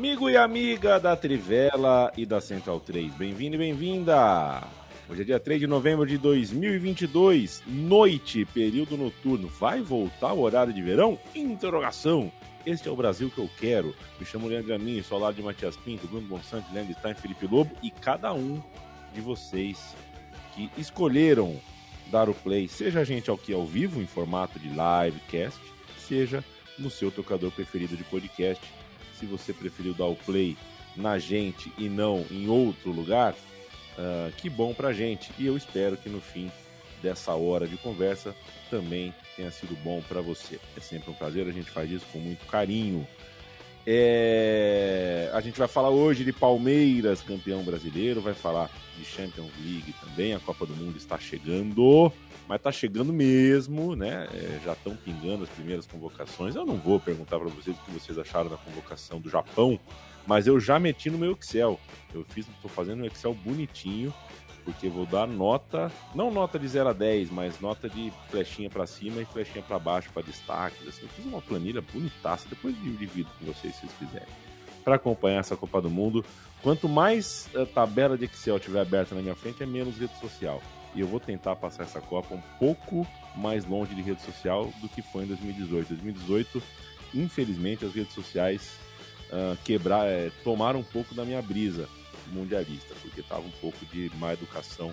Amigo e amiga da Trivela e da Central 3, bem-vindo e bem-vinda! Hoje é dia 3 de novembro de 2022, noite, período noturno. Vai voltar o horário de verão? Interrogação! Este é o Brasil que eu quero. Me chamo Leandro Amin, sou ao lado de Matias Pinto, Bruno Bonsante, Leandro Stein, Felipe Lobo e cada um de vocês que escolheram dar o play, seja a gente aqui ao vivo, em formato de livecast, seja no seu tocador preferido de podcast se você preferiu dar o play na gente e não em outro lugar, uh, que bom pra gente. E eu espero que no fim dessa hora de conversa também tenha sido bom para você. É sempre um prazer, a gente faz isso com muito carinho. É... A gente vai falar hoje de Palmeiras, campeão brasileiro, vai falar de Champions League também, a Copa do Mundo está chegando mas tá chegando mesmo, né? É, já estão pingando as primeiras convocações. Eu não vou perguntar para vocês o que vocês acharam da convocação do Japão, mas eu já meti no meu Excel. Eu fiz, estou fazendo um Excel bonitinho, porque vou dar nota, não nota de 0 a 10, mas nota de flechinha para cima e flechinha para baixo para destaques. Assim, eu fiz uma planilha bonitaça, depois divido com vocês se vocês quiserem. Para acompanhar essa Copa do Mundo, quanto mais a tabela de Excel tiver aberta na minha frente, é menos rede social e eu vou tentar passar essa Copa um pouco mais longe de rede social do que foi em 2018. 2018, infelizmente, as redes sociais uh, quebrar, é, tomaram um pouco da minha brisa mundialista, porque estava um pouco de má educação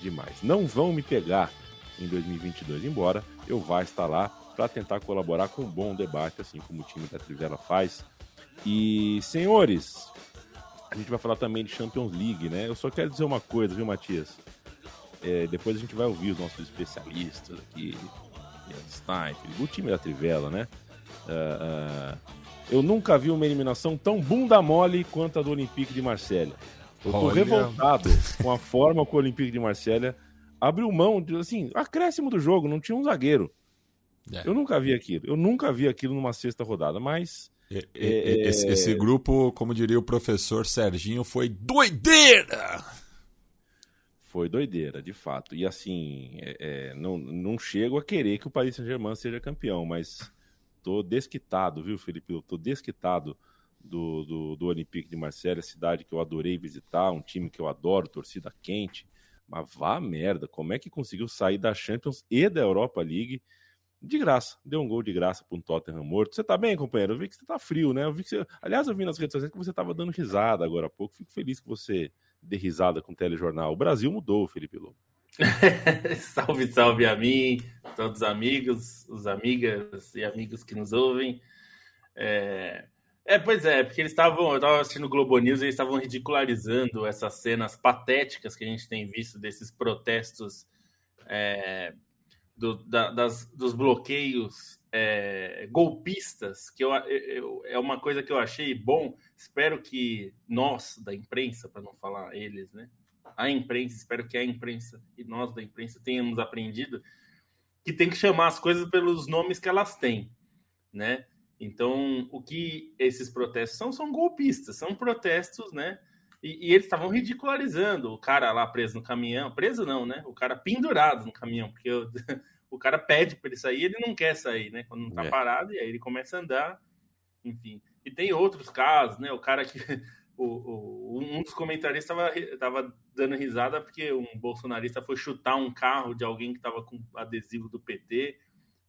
demais. Não vão me pegar em 2022, embora eu vá estar lá para tentar colaborar com um bom debate, assim como o time da Trivela faz. E, senhores, a gente vai falar também de Champions League, né? Eu só quero dizer uma coisa, viu, Matias? É, depois a gente vai ouvir os nossos especialistas aqui, Stein, o time da Trivela, né? Uh, uh, eu nunca vi uma eliminação tão bunda mole quanto a do Olympique de Marselha. Eu tô Olha. revoltado com a forma que o Olympique de Marselha abriu mão, de, assim, acréscimo do jogo, não tinha um zagueiro. É. Eu nunca vi aquilo. Eu nunca vi aquilo numa sexta rodada, mas. É, esse, esse, grupo, como diria o professor Serginho, foi doideira! Foi doideira, de fato. E assim, é, é, não, não chego a querer que o Paris Saint-Germain seja campeão, mas tô desquitado, viu, Felipe? Eu tô desquitado do, do, do Olympique de Marseille, cidade que eu adorei visitar, um time que eu adoro, torcida quente. Mas vá merda, como é que conseguiu sair da Champions e da Europa League de graça? Deu um gol de graça para um Tottenham morto. Você tá bem, companheiro? Eu vi que você tá frio, né? Eu vi que você... Aliás, eu vi nas redes sociais que você tava dando risada agora há pouco. Fico feliz que você de risada com o telejornal. O Brasil mudou, Felipe Lobo. salve, salve a mim, todos os amigos, os amigas e amigos que nos ouvem. É, é pois é, porque eles estavam, eu estava assistindo o Globo News e eles estavam ridicularizando essas cenas patéticas que a gente tem visto desses protestos é, do, da, das, dos bloqueios é, golpistas, que eu, eu, é uma coisa que eu achei bom. Espero que nós, da imprensa, para não falar eles, né? A imprensa, espero que a imprensa e nós da imprensa tenhamos aprendido que tem que chamar as coisas pelos nomes que elas têm, né? Então, o que esses protestos são, são golpistas, são protestos, né? E, e eles estavam ridicularizando o cara lá preso no caminhão, preso não, né? O cara pendurado no caminhão, porque eu, o cara pede para ele sair, ele não quer sair, né? Quando não tá é. parado, e aí ele começa a andar, enfim. E tem outros casos, né? O cara que. O, o um dos comentaristas estava dando risada porque um bolsonarista foi chutar um carro de alguém que estava com adesivo do PT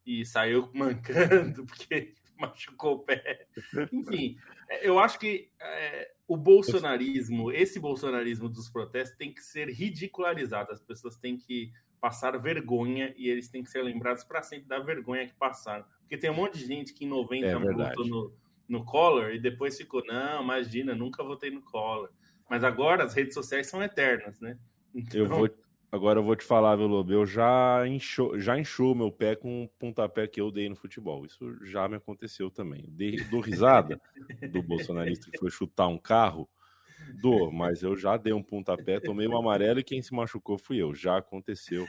e saiu mancando porque machucou o pé. Enfim, eu acho que é, o bolsonarismo, esse bolsonarismo dos protestos, tem que ser ridicularizado. As pessoas têm que passar vergonha e eles têm que ser lembrados para sempre da vergonha que passaram. Porque tem um monte de gente que em 90 é votou no, no Collor e depois ficou, não, imagina, nunca votei no Collor. Mas agora as redes sociais são eternas, né? Então... Eu vou, agora eu vou te falar, viu, Lobo? Eu já inchou, já inchou meu pé com um pontapé que eu dei no futebol. Isso já me aconteceu também. Dei, dou risada do bolsonarista que foi chutar um carro. Dou, mas eu já dei um pontapé, tomei um amarelo e quem se machucou fui eu. Já aconteceu.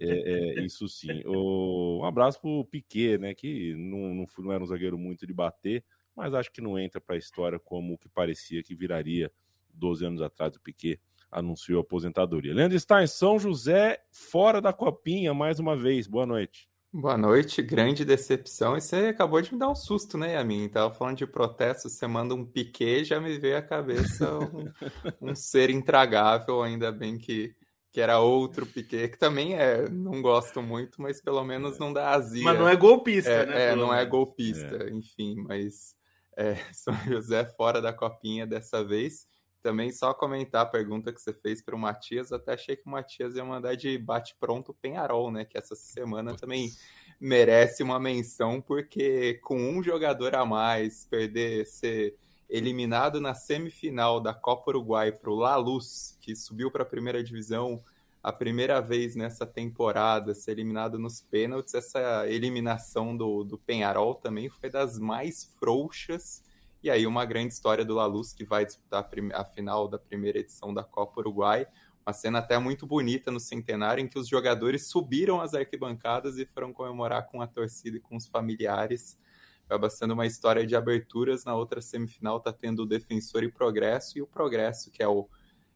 É, é, isso sim. O, um abraço pro Piquet, né? Que não, não, não era um zagueiro muito de bater, mas acho que não entra para a história como o que parecia que viraria 12 anos atrás o Piquet anunciou a aposentadoria. Leandro está em São José, fora da copinha, mais uma vez. Boa noite. Boa noite, grande decepção. E você acabou de me dar um susto, né, Yamin? Tava falando de protesto, você manda um piquet, já me veio à cabeça um, um ser intragável, ainda bem que, que era outro piquet, que também é, não gosto muito, mas pelo menos não dá azia. Mas não é golpista, é, né? É, não é golpista, é. enfim, mas é, São José fora da copinha dessa vez. Também só comentar a pergunta que você fez para o Matias, até achei que o Matias ia mandar de bate-pronto Penharol, né? Que essa semana Putz. também merece uma menção, porque com um jogador a mais, perder, ser eliminado na semifinal da Copa Uruguai para o La Luz, que subiu para a primeira divisão a primeira vez nessa temporada, ser eliminado nos pênaltis, essa eliminação do, do Penharol também foi das mais frouxas e aí uma grande história do Laluz que vai disputar a final da primeira edição da Copa Uruguai. Uma cena até muito bonita no centenário em que os jogadores subiram as arquibancadas e foram comemorar com a torcida e com os familiares. Acaba sendo uma história de aberturas. Na outra semifinal está tendo o Defensor e Progresso, e o Progresso, que é o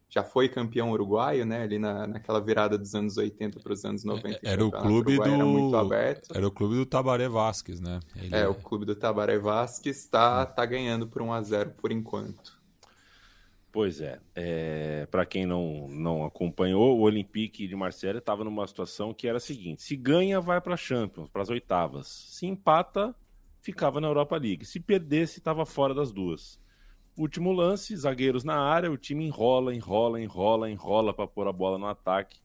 já foi campeão uruguaio, né? Ali na, naquela virada dos anos 80 para os anos 90. É, era o clube do era muito aberto. Era o clube do Tabaré Vasquez, né? Ele... É, o clube do Tabaré Vasquez está tá ganhando por 1 a 0 por enquanto. Pois é, é para quem não, não acompanhou, o Olympique de Marselha estava numa situação que era a seguinte: se ganha, vai para Champions, para as oitavas. Se empata, ficava na Europa League. Se perdesse, estava fora das duas. Último lance, zagueiros na área, o time enrola, enrola, enrola, enrola para pôr a bola no ataque.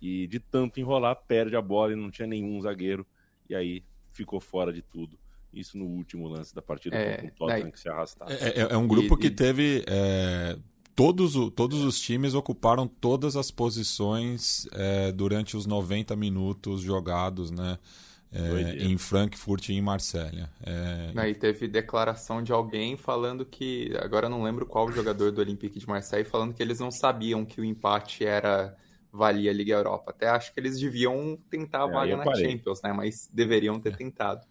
E de tanto enrolar, perde a bola e não tinha nenhum zagueiro. E aí ficou fora de tudo. Isso no último lance da partida é, com o Tottenham que se arrastava. É, é, é um grupo e, que teve. É, todos, todos os times ocuparam todas as posições é, durante os 90 minutos jogados, né? É, em Frankfurt e em Marsella. É... Aí teve declaração de alguém falando que, agora não lembro qual jogador do Olympique de Marseille, falando que eles não sabiam que o empate era valia a Liga Europa. Até acho que eles deviam tentar a é, vaga na parei. Champions, né? Mas deveriam ter é. tentado.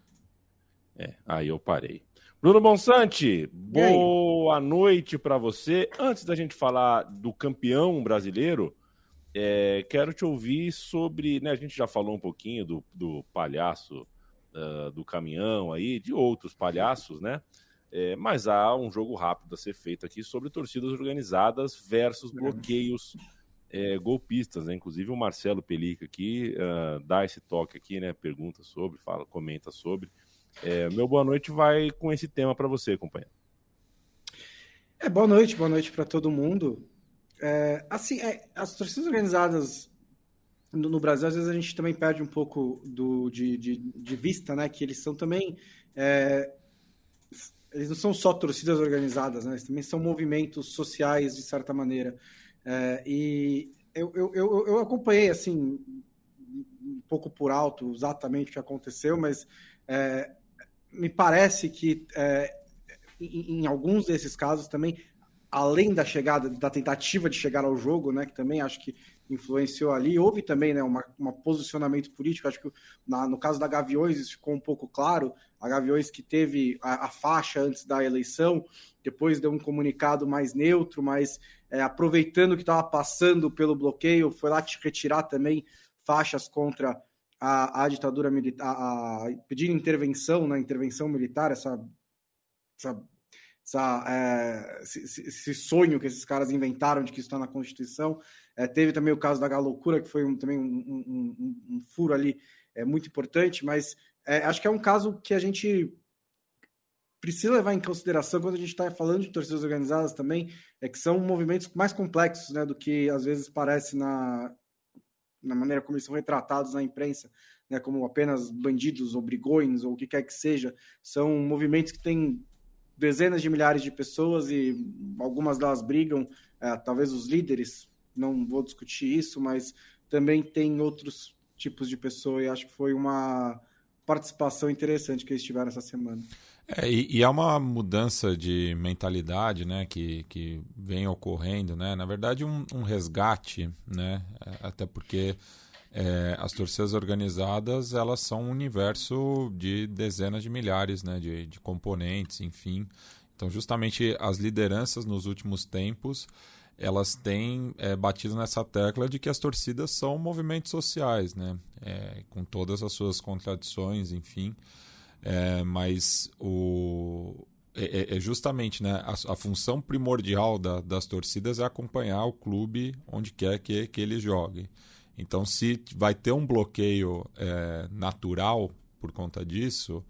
É, aí eu parei. Bruno Bonsante, boa noite para você. Antes da gente falar do campeão brasileiro, é, quero te ouvir sobre. Né, a gente já falou um pouquinho do, do palhaço uh, do caminhão aí, de outros palhaços, né? É, mas há um jogo rápido a ser feito aqui sobre torcidas organizadas versus uhum. bloqueios é, golpistas, né? Inclusive o Marcelo Pelica aqui uh, dá esse toque aqui, né? Pergunta sobre, fala, comenta sobre. É, meu boa noite vai com esse tema para você, companheiro. É, boa noite, boa noite para todo mundo. É, assim, é, as torcidas organizadas no, no, Brasil, às vezes a gente também perde um pouco do, de, de, de vista, né? Que eles são também. É, eles não são só torcidas organizadas, né? Eles também são movimentos sociais, de certa maneira. É, e eu, eu, eu, eu, acompanhei, assim, um pouco por alto exatamente o que aconteceu, mas é, me parece que é, em, em alguns desses casos também além da chegada, da tentativa de chegar ao jogo, né, que também acho que influenciou ali, houve também né, um posicionamento político, acho que na, no caso da Gaviões isso ficou um pouco claro, a Gaviões que teve a, a faixa antes da eleição, depois deu um comunicado mais neutro, mas é, aproveitando que estava passando pelo bloqueio, foi lá retirar também faixas contra a, a ditadura militar, a, a pedir intervenção, né, intervenção militar, essa, essa essa, é, esse, esse, sonho que esses caras inventaram de que isso está na Constituição. É, teve também o caso da Galocura, que foi um, também um, um, um, furo ali é, muito importante, mas é, acho que é um caso que a gente precisa levar em consideração quando a gente está falando de torcidas organizadas também, é que são movimentos mais complexos né, do que às vezes parece na, na maneira como eles são retratados na imprensa, né, como apenas bandidos ou brigões ou o que quer que seja. São movimentos que têm dezenas de milhares de pessoas e algumas delas brigam, é, talvez os líderes, não vou discutir isso, mas também tem outros tipos de pessoa e acho que foi uma participação interessante que eles tiveram essa semana. É, e, e há uma mudança de mentalidade né, que, que vem ocorrendo, né? na verdade um, um resgate, né? até porque é, as torcidas organizadas elas são um universo de dezenas de milhares né, de, de componentes, enfim. Então justamente as lideranças nos últimos tempos elas têm é, batido nessa tecla de que as torcidas são movimentos sociais, né? É, com todas as suas contradições, enfim. É, mas o, é, é, é justamente né, a, a, função primordial da, das torcidas é acompanhar o clube onde quer que, que ele jogue. Então, se vai ter um bloqueio é, natural por conta disso,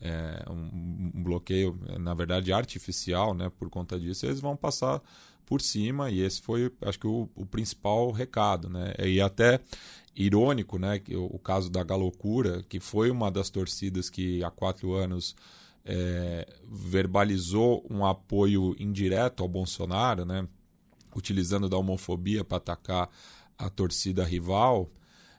é, um, um, bloqueio, na verdade, artificial, né, por conta disso, eles vão passar por cima e esse foi, acho que, o, o principal recado. Né? E até irônico, né, que o, o caso da Galocura, que foi uma das torcidas que há quatro anos é, verbalizou um apoio indireto ao Bolsonaro, né, utilizando da homofobia para atacar a torcida rival,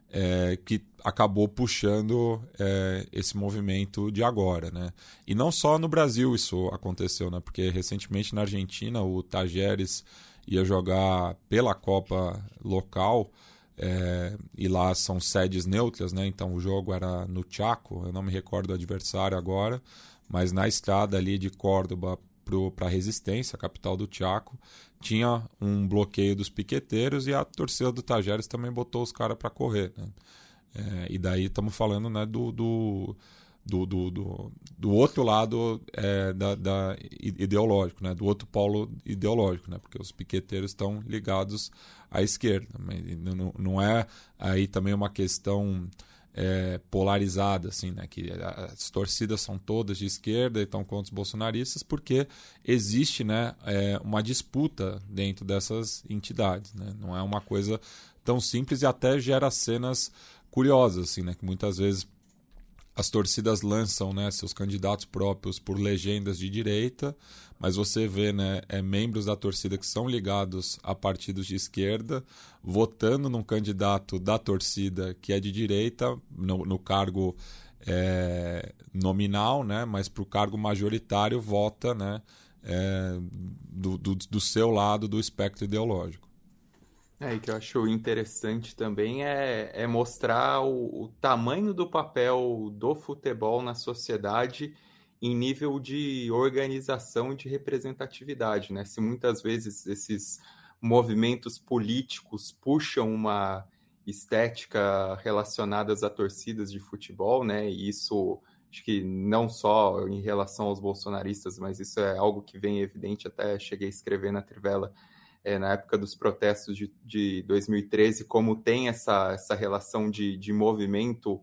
é, que acabou puxando é, esse movimento de agora, né? E não só no Brasil isso aconteceu, né? Porque recentemente na Argentina o Tajeres ia jogar pela Copa local é, e lá são sedes neutras, né? Então o jogo era no Chaco, eu não me recordo do adversário agora, mas na estrada ali de Córdoba para a Resistência, a capital do Chaco, tinha um bloqueio dos piqueteiros e a torcida do Tajeres também botou os caras para correr. Né? É, e daí estamos falando né, do, do do, do, do, outro lado é, da, da, ideológico, né? do outro polo ideológico, né? porque os piqueteiros estão ligados à esquerda. Mas não, não é aí também uma questão é, polarizada, assim, né? que as torcidas são todas de esquerda e estão contra os bolsonaristas, porque existe né, é, uma disputa dentro dessas entidades. Né? Não é uma coisa tão simples e até gera cenas curiosas, assim, né? que muitas vezes as torcidas lançam né, seus candidatos próprios por legendas de direita, mas você vê né, é, membros da torcida que são ligados a partidos de esquerda votando num candidato da torcida que é de direita, no, no cargo é, nominal, né, mas para o cargo majoritário vota né, é, do, do, do seu lado do espectro ideológico. É, e que eu acho interessante também é, é mostrar o, o, tamanho do papel do futebol na sociedade em nível de organização e de representatividade, né? Se muitas vezes esses movimentos políticos puxam uma estética relacionadas a torcidas de futebol, né? E isso acho que não só em relação aos bolsonaristas, mas isso é algo que vem evidente, até cheguei a escrever na Trivela é, na época dos protestos de, de 2013, como tem essa, essa relação de, de movimento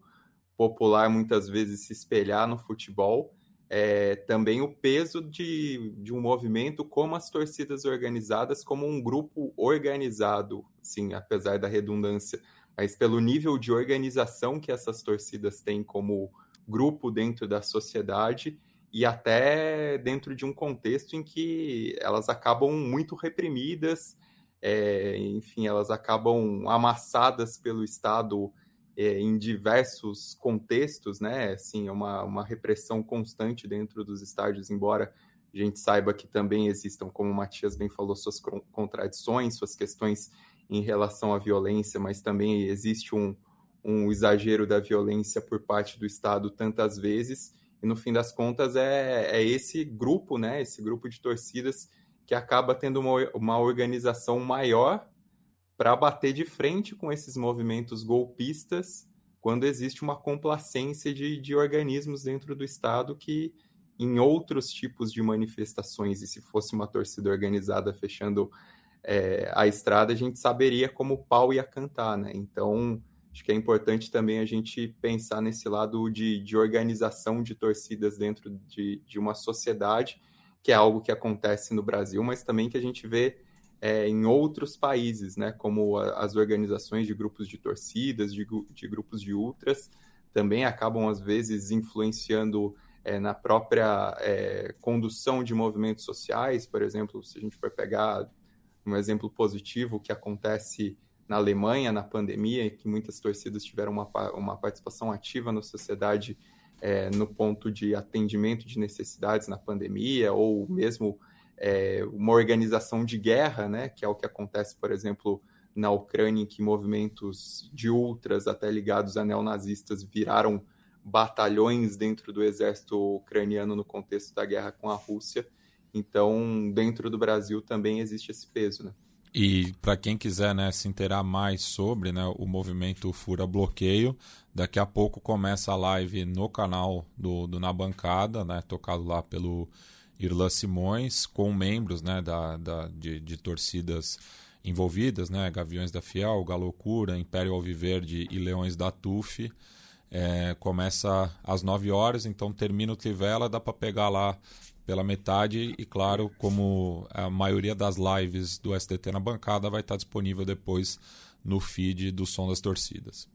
popular muitas vezes se espelhar no futebol, é, também o peso de, de um movimento como as torcidas organizadas, como um grupo organizado, sim, apesar da redundância, mas pelo nível de organização que essas torcidas têm como grupo dentro da sociedade e até dentro de um contexto em que elas acabam muito reprimidas, é, enfim, elas acabam amassadas pelo Estado em diversos contextos, né? Assim, é uma, uma repressão constante dentro dos estádios, embora a gente saiba que também existam, como o Matias bem falou, suas contradições, suas questões em relação à violência, mas também existe um, um exagero da violência por parte do Estado tantas vezes e no fim das contas é, é esse grupo, né, esse grupo de torcidas que acaba tendo uma, uma organização maior para bater de frente com esses movimentos golpistas quando existe uma complacência de, de organismos dentro do Estado que, em outros tipos de manifestações, e se fosse uma torcida organizada fechando é, a estrada, a gente saberia como o pau ia cantar, né? Então, Acho que é importante também a gente pensar nesse lado de, de organização de torcidas dentro de, de uma sociedade, que é algo que acontece no Brasil, mas também que a gente vê é, em outros países, né, como a, as organizações de grupos de torcidas, de, de, grupos de ultras, também acabam, às vezes, influenciando é, na própria é, condução de movimentos sociais, por exemplo, se a gente for pegar um exemplo positivo que acontece na Alemanha na pandemia, que muitas torcidas tiveram uma, uma participação ativa na sociedade é, no ponto de atendimento de necessidades na pandemia, ou mesmo é, uma organização de guerra, né, que é o que acontece, por exemplo, na Ucrânia, em que movimentos de ultras, até ligados a neonazistas, viraram batalhões dentro do exército ucraniano no contexto da guerra com a Rússia. Então, dentro do Brasil também existe esse peso, né? E para quem quiser né, se inteirar mais sobre né, o movimento Fura Bloqueio, daqui a pouco começa a live no canal do, do Na Bancada, né, tocado lá pelo Irlan Simões, com membros né, da, da, de, de torcidas envolvidas, né, Gaviões da Fiel, Galocura, Império Alviverde e Leões da TUF. É, começa às 9 horas, então termina o Trivela, dá para pegar lá pela metade e claro, como a maioria das lives do STT na bancada vai estar disponível depois no feed do Som das Torcidas.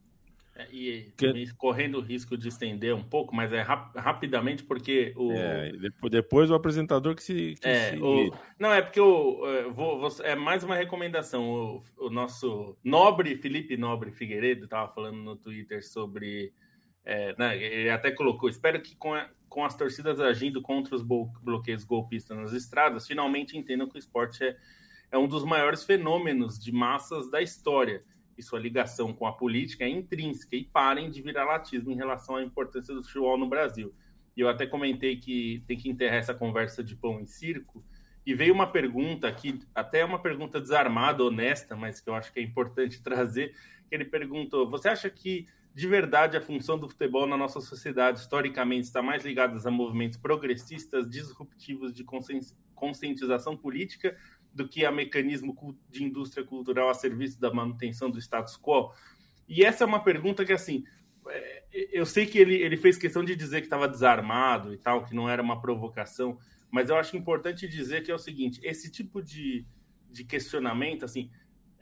É, e que... correndo o risco de estender um pouco, mas é rap rapidamente porque o é, depois o apresentador que se, que é, se... O... não é porque o é, vou, vou, é mais uma recomendação. O, o nosso nobre Felipe Nobre Figueiredo estava falando no Twitter sobre é, né, ele até colocou, espero que com, a, com as torcidas agindo contra os bloqueios golpistas nas estradas, finalmente entendam que o esporte é, é um dos maiores fenômenos de massas da história e sua ligação com a política é intrínseca e parem de virar latismo em relação à importância do futebol no Brasil. E eu até comentei que tem que enterrar essa conversa de pão em circo, e veio uma pergunta aqui, até uma pergunta desarmada, honesta, mas que eu acho que é importante trazer, que ele perguntou, você acha que de verdade a função do futebol na nossa sociedade historicamente está mais ligada a movimentos progressistas, disruptivos de conscientização política do que a mecanismo de indústria cultural a serviço da manutenção do status quo? E essa é uma pergunta que, assim, é, eu sei que ele, ele fez questão de dizer que estava desarmado e tal, que não era uma provocação, mas eu acho importante dizer que é o seguinte: esse tipo de, de questionamento, assim,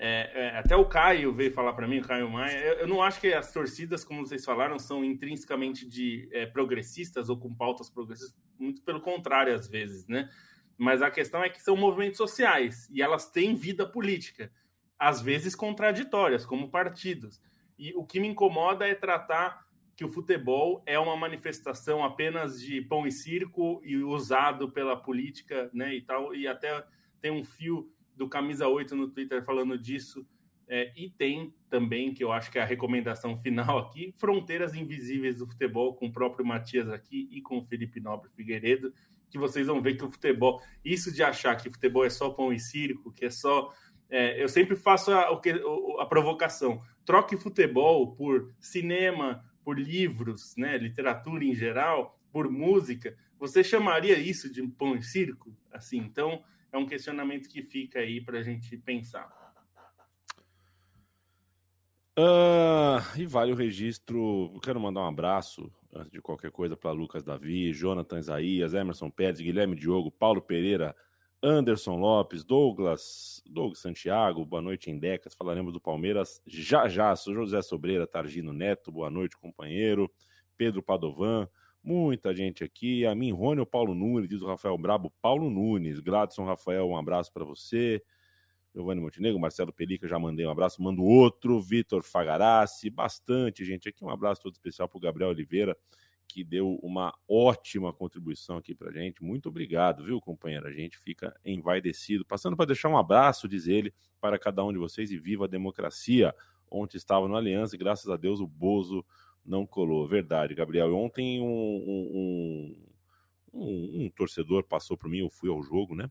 é, é, até o Caio veio falar para mim, o Caio Maia. Eu, eu, não acho que as torcidas, como vocês falaram, são intrinsecamente de é, progressistas ou com pautas progressistas, muito pelo contrário, às vezes, né? Mas a questão é que são movimentos sociais e elas têm vida política, às vezes contraditórias, como partidos. E o que me incomoda é tratar que o futebol é uma manifestação apenas de pão e circo e usado pela política, né, e tal, e até tem um fio do Camisa 8 no Twitter falando disso. É, e tem também, que eu acho que é a recomendação final aqui, Fronteiras Invisíveis do Futebol, com o próprio Matias aqui e com o Felipe Nobre Figueiredo, que vocês vão ver que o futebol, isso de achar que futebol é só pão e circo, que é só. É, eu sempre faço a, a, provocação: troque futebol por cinema, por livros, né, literatura em geral, por música. Você chamaria isso de pão e circo? Assim, então é um questionamento que fica aí para a gente pensar. Uh, e vale o registro. Quero mandar um abraço, antes de qualquer coisa, para Lucas Davi, Jonathan Isaías, Emerson Pérez, Guilherme Diogo, Paulo Pereira, Anderson Lopes, Douglas, Douglas Santiago, boa noite em Decas. Falaremos do Palmeiras já já. Sou José Sobreira, Targino Neto, boa noite, companheiro. Pedro Padovan, Muita gente aqui. A mim, Rony Paulo Nunes, diz o Rafael Brabo. Paulo Nunes. Gladson Rafael, um abraço para você. Giovanni Montenegro, Marcelo Pelica, já mandei um abraço. Mando outro. Vitor Fagarassi. Bastante gente aqui. Um abraço todo especial para o Gabriel Oliveira, que deu uma ótima contribuição aqui para gente. Muito obrigado, viu, companheiro? A gente fica envaidecido. Passando para deixar um abraço, diz ele, para cada um de vocês e viva a democracia. Ontem estava no Aliança e graças a Deus o Bozo não colou. Verdade, Gabriel. Ontem um, um, um, um torcedor passou por mim, eu fui ao jogo, né?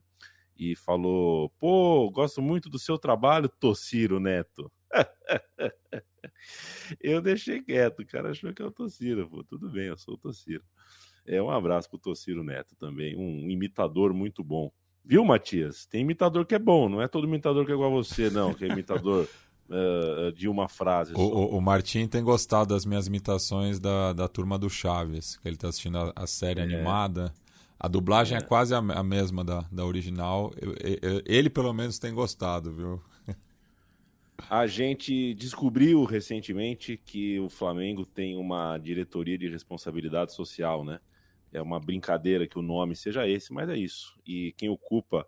E falou: pô, gosto muito do seu trabalho, Tociro Neto. eu deixei quieto, o cara achou que é o Tociro. Pô, tudo bem, eu sou o Tociro. É um abraço pro Tociro Neto também, um imitador muito bom. Viu, Matias? Tem imitador que é bom, não é todo imitador que é igual a você, não, que é imitador uh, de uma frase. O, o, o, Martim tem gostado das minhas imitações da, da turma do Chaves, que ele está assistindo a, a série é. animada. A dublagem é, é quase a, a, mesma da, da original. Eu, eu, ele, pelo menos, tem gostado, viu? A gente descobriu recentemente que o Flamengo tem uma diretoria de responsabilidade social, né? é uma brincadeira que o nome seja esse, mas é isso. E quem ocupa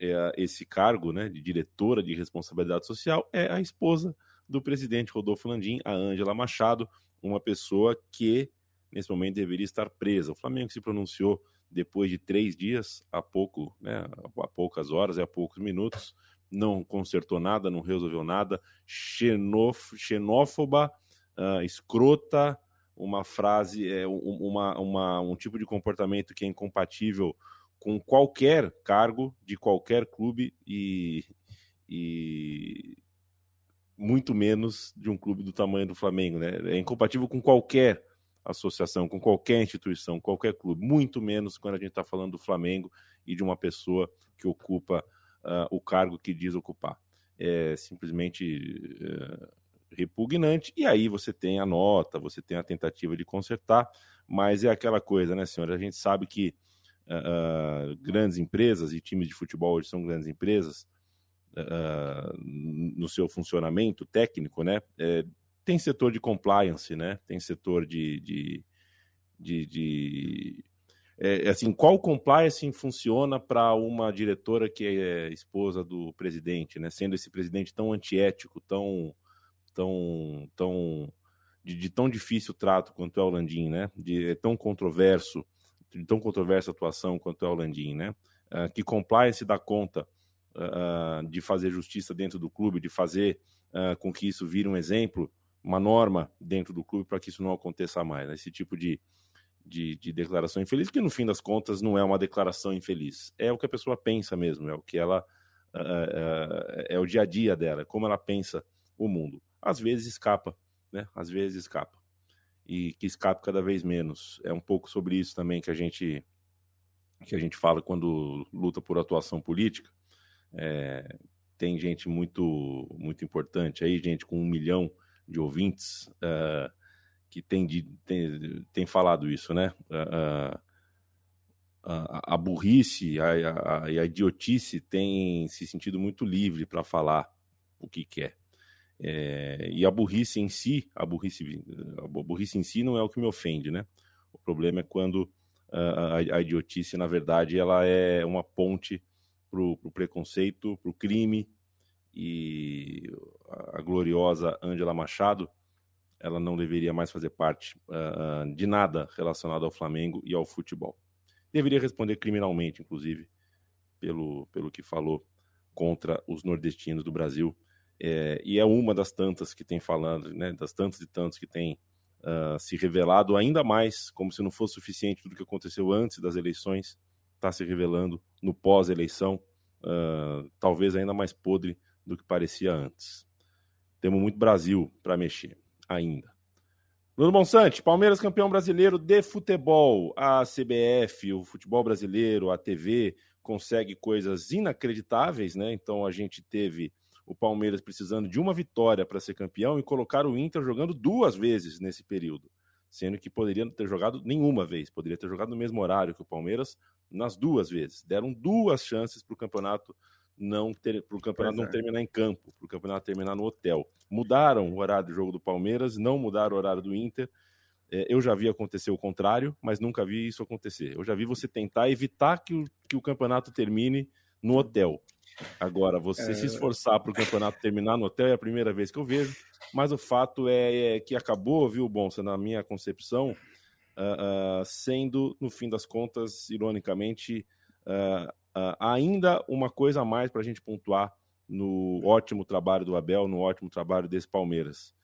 é, esse cargo né, de diretora de responsabilidade social é a esposa do presidente Rodolfo Landim, a Ângela Machado, uma pessoa que nesse momento deveria estar presa. O Flamengo se pronunciou depois de três dias, há pouco, né, há poucas horas, há poucos minutos, não consertou nada, não resolveu nada, xenof, xenófoba, uh, escrota, uma frase, é, uma, uma, um tipo de comportamento que é incompatível com qualquer cargo de qualquer clube e, e muito menos de um clube do tamanho do Flamengo, né? É incompatível com qualquer associação, com qualquer instituição, qualquer clube, muito menos quando a gente está falando do Flamengo e de uma pessoa que ocupa uh, o cargo que diz ocupar. É simplesmente uh, repugnante, e aí você tem a nota, você tem a tentativa de consertar, mas é aquela coisa, né, senhora? A gente sabe que uh, grandes empresas e times de futebol hoje são grandes empresas no seu funcionamento técnico, né? É, tem setor de compliance, né? Tem setor de. de, de, de é, é, assim, qual compliance funciona para uma diretora que é esposa do presidente, né? Sendo esse presidente tão antiético, tão. tão, tão de, de tão difícil trato quanto é o Landim, né? De é tão controverso, de tão controversa atuação quanto é o Landim, né? Uh, que compliance dá conta uh, de fazer justiça dentro do clube, de fazer uh, com que isso vire um exemplo uma norma dentro do clube para que isso não aconteça mais. Né? Esse tipo de, de, de, declaração infeliz, que no fim das contas não é uma declaração infeliz, é o que a pessoa pensa mesmo, é o que ela é o dia a dia dela, é como ela pensa o mundo. Às vezes escapa, né? Às vezes escapa e que escape cada vez menos. É um pouco sobre isso também que a gente que a gente fala quando luta por atuação política. É, tem gente muito muito importante aí, gente com um milhão de ouvintes uh, que tem, tem, tem, falado isso, né? Uh, a, a, burrice e a, a, a, idiotice tem se sentido muito livre para falar o que quer. É, e a burrice em si, a burrice, a burrice em si não é o que me ofende, né? O problema é quando a, a idiotice, na verdade, ela é uma ponte para o preconceito, para o crime, e a gloriosa Ângela Machado, ela não deveria mais fazer parte uh, de nada relacionado ao Flamengo e ao futebol. Deveria responder criminalmente, inclusive, pelo, pelo que falou contra os nordestinos do Brasil. É, e é uma das tantas que tem falando, né, das tantas e tantos que tem uh, se revelado ainda mais, como se não fosse suficiente tudo que aconteceu antes das eleições, está se revelando no pós-eleição, uh, talvez ainda mais podre do que parecia antes. Temos muito Brasil para mexer ainda. Bruno Bonsante, Palmeiras campeão brasileiro de futebol. A CBF, o futebol brasileiro, a TV consegue coisas inacreditáveis, né? Então a gente teve o Palmeiras precisando de uma vitória para ser campeão e colocar o Inter jogando duas vezes nesse período, sendo que poderia não ter jogado nenhuma vez, poderia ter jogado no mesmo horário que o Palmeiras nas duas vezes. Deram duas chances para o campeonato não ter para o campeonato não é. terminar em campo, para o campeonato terminar no hotel. Mudaram o horário do jogo do Palmeiras, não mudaram o horário do Inter. É, eu já vi acontecer o contrário, mas nunca vi isso acontecer. Eu já vi você tentar evitar que o, que o campeonato termine no hotel. Agora, você é... se esforçar para o campeonato terminar no hotel é a primeira vez que eu vejo, mas o fato é, é que acabou, viu, Bonsa, na minha concepção, uh, uh, sendo, no fim das contas, ironicamente, uh, ainda uma coisa a mais para a gente pontuar no ótimo trabalho do Abel, no ótimo trabalho desse Palmeiras.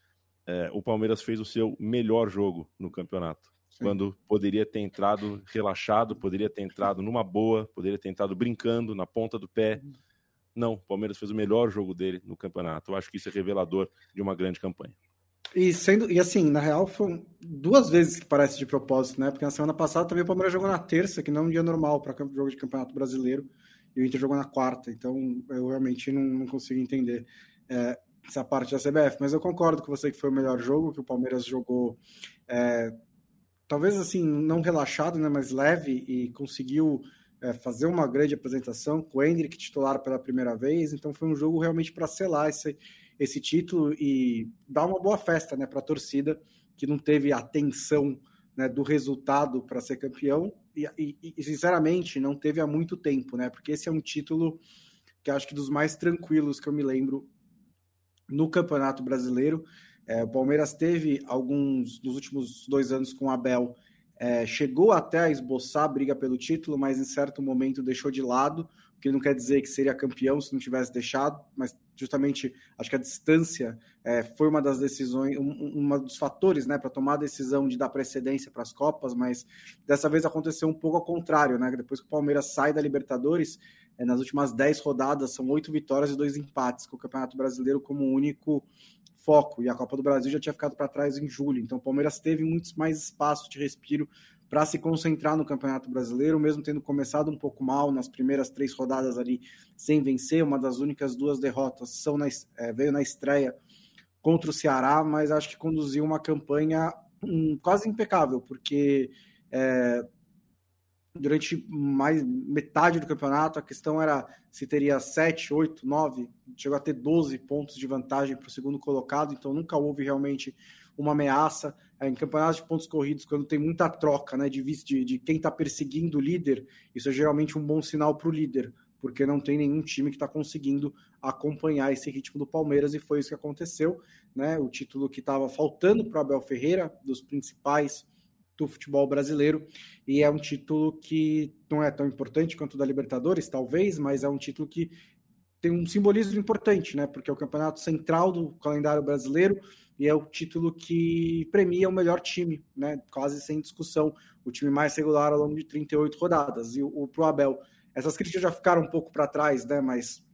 É, o Palmeiras fez o seu melhor jogo no campeonato. Sim. Quando poderia ter entrado relaxado, poderia ter entrado numa boa, poderia ter entrado brincando na ponta do pé. Não, o Palmeiras fez o melhor jogo dele no campeonato. Eu acho que isso é revelador de uma grande campanha. E sendo e assim, na real, foram duas vezes que parece de propósito, né? Porque na semana passada também o Palmeiras jogou na terça, que não é um dia normal para jogo de campeonato brasileiro, e o Inter jogou na quarta. Então eu realmente não, não consigo entender é, essa parte da CBF. Mas eu concordo com você que foi o melhor jogo, que o Palmeiras jogou. É, talvez assim, não relaxado, né? Mas leve e conseguiu é, fazer uma grande apresentação com o Hendrick titular pela primeira vez. Então foi um jogo realmente para selar esse esse título e dar uma boa festa né, para a torcida que não teve atenção né, do resultado para ser campeão e, e, e, sinceramente não teve há muito tempo, né? Porque esse é um título que acho que dos mais tranquilos que eu me lembro no Campeonato Brasileiro. É, o Palmeiras teve alguns dos últimos dois anos com o Abel, é, chegou até a esboçar a briga pelo título, mas em certo momento deixou de lado, o que não quer dizer que seria campeão se não tivesse deixado, mas justamente acho que a distância é, foi uma das decisões, um, uma dos fatores né, para tomar a decisão de dar precedência para as Copas, mas dessa vez aconteceu um pouco ao contrário, né? Depois que o Palmeiras sai da Libertadores, nas últimas 10 rodadas são oito vitórias e dois empates, com o Campeonato Brasileiro como único foco. E a Copa do Brasil já tinha ficado para trás em julho. Então o Palmeiras teve muitos mais espaço de respiro para se concentrar no Campeonato Brasileiro, mesmo tendo começado um pouco mal nas primeiras três rodadas ali sem vencer. Uma das únicas duas derrotas são na, é, veio na estreia contra o Ceará, mas acho que conduziu uma campanha um, quase impecável, porque é, durante mais metade do campeonato, a questão era se teria 7, 8, 9, chegou a ter 12 pontos de vantagem para o segundo colocado, então nunca houve realmente uma ameaça. É, em campeonatos de pontos corridos, quando tem muita troca né, de, de, de quem está perseguindo o líder, isso é geralmente um bom sinal para o líder, porque não tem nenhum time que está conseguindo acompanhar esse ritmo do Palmeiras, e foi isso que aconteceu. Né? O título que estava faltando para Abel Ferreira, dos principais do futebol brasileiro e é um título que não é tão importante quanto o da Libertadores, talvez, mas é um título que tem um simbolismo importante, né? Porque é o campeonato central do calendário brasileiro e é o título que premia o melhor time, né? Quase sem discussão, o time mais regular ao longo de 38 rodadas. E o, o pro Abel, essas críticas já ficaram um pouco para trás, né? Mas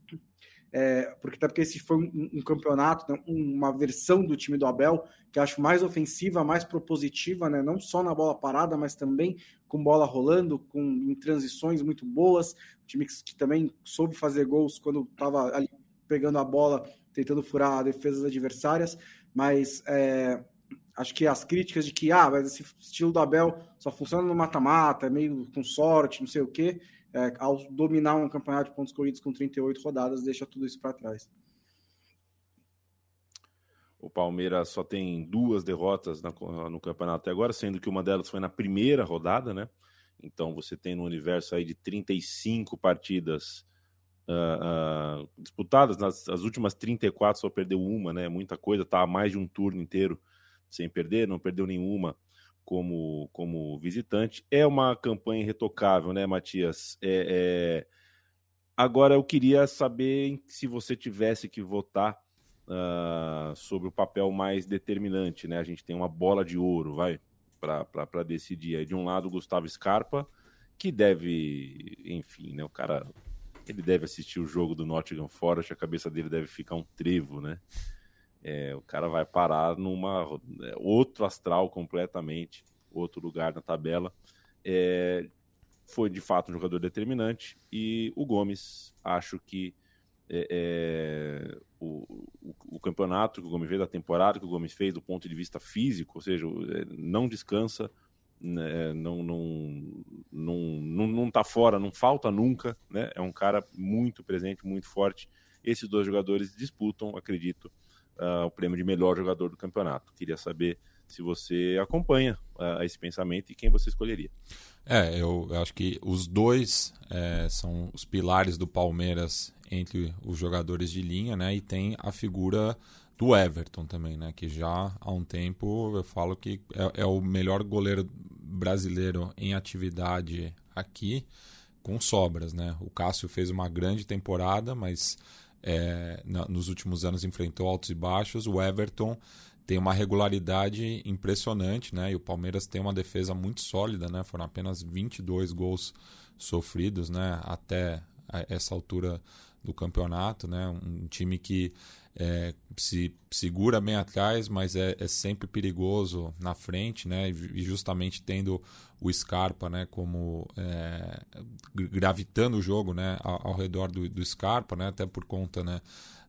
é, porque até porque esse foi um, um campeonato, né, uma versão do time do Abel que acho mais ofensiva, mais propositiva, né, não só na bola parada, mas também com bola rolando, com em transições muito boas, um time que, que também soube fazer gols quando estava ali pegando a bola, tentando furar a defesa adversárias, mas é, acho que as críticas de que ah, mas esse estilo do Abel só funciona no mata-mata, é meio com sorte, não sei o quê é, ao dominar um campeonato de pontos corridos com 38 rodadas, deixa tudo isso para trás. O Palmeiras só tem duas derrotas no campeonato até agora, sendo que uma delas foi na primeira rodada, né? Então você tem no universo aí de 35 partidas uh, uh, disputadas, nas as últimas 34 só perdeu uma, né? Muita coisa, tá mais de um turno inteiro sem perder, não perdeu nenhuma como, como visitante. É uma campanha irretocável, né, Matias? É, é... Agora eu queria saber se você tivesse que votar uh, sobre o papel mais determinante, né? A gente tem uma bola de ouro, vai, para decidir. De um lado, Gustavo Scarpa, que deve, enfim, né? O cara ele deve assistir o jogo do Nottingham Forest, a cabeça dele deve ficar um trevo, né? É, o cara vai parar numa é, outro astral completamente, outro lugar na tabela. É, foi de fato um jogador determinante e o Gomes, acho que é, é o, o, o, campeonato que o Gomes fez, a temporada que o Gomes fez do ponto de vista físico, ou seja, é, não descansa, né, não, não, não, não, não tá fora, não falta nunca, né? É um cara muito presente, muito forte. Esses dois jogadores disputam, acredito, uh, o prêmio de melhor jogador do campeonato. Queria saber se você acompanha uh, esse pensamento e quem você escolheria. É, eu, eu acho que os dois é, são os pilares do Palmeiras entre os jogadores de linha, né? E tem a figura do Everton também, né? Que já há um tempo eu falo que é, é o melhor goleiro brasileiro em atividade aqui, com sobras, né? O Cássio fez uma grande temporada, mas é, nos últimos anos enfrentou altos e baixos. O Everton tem uma regularidade impressionante, né? E o Palmeiras tem uma defesa muito sólida, né? Foram apenas 22 gols sofridos, né? Até essa altura do campeonato, né? Um time que é, se segura bem atrás, mas é, é, sempre perigoso na frente, né? E justamente tendo o Scarpa, né? Como é, gravitando o jogo, né? Ao, ao redor do, do, Scarpa, né? Até por conta, né?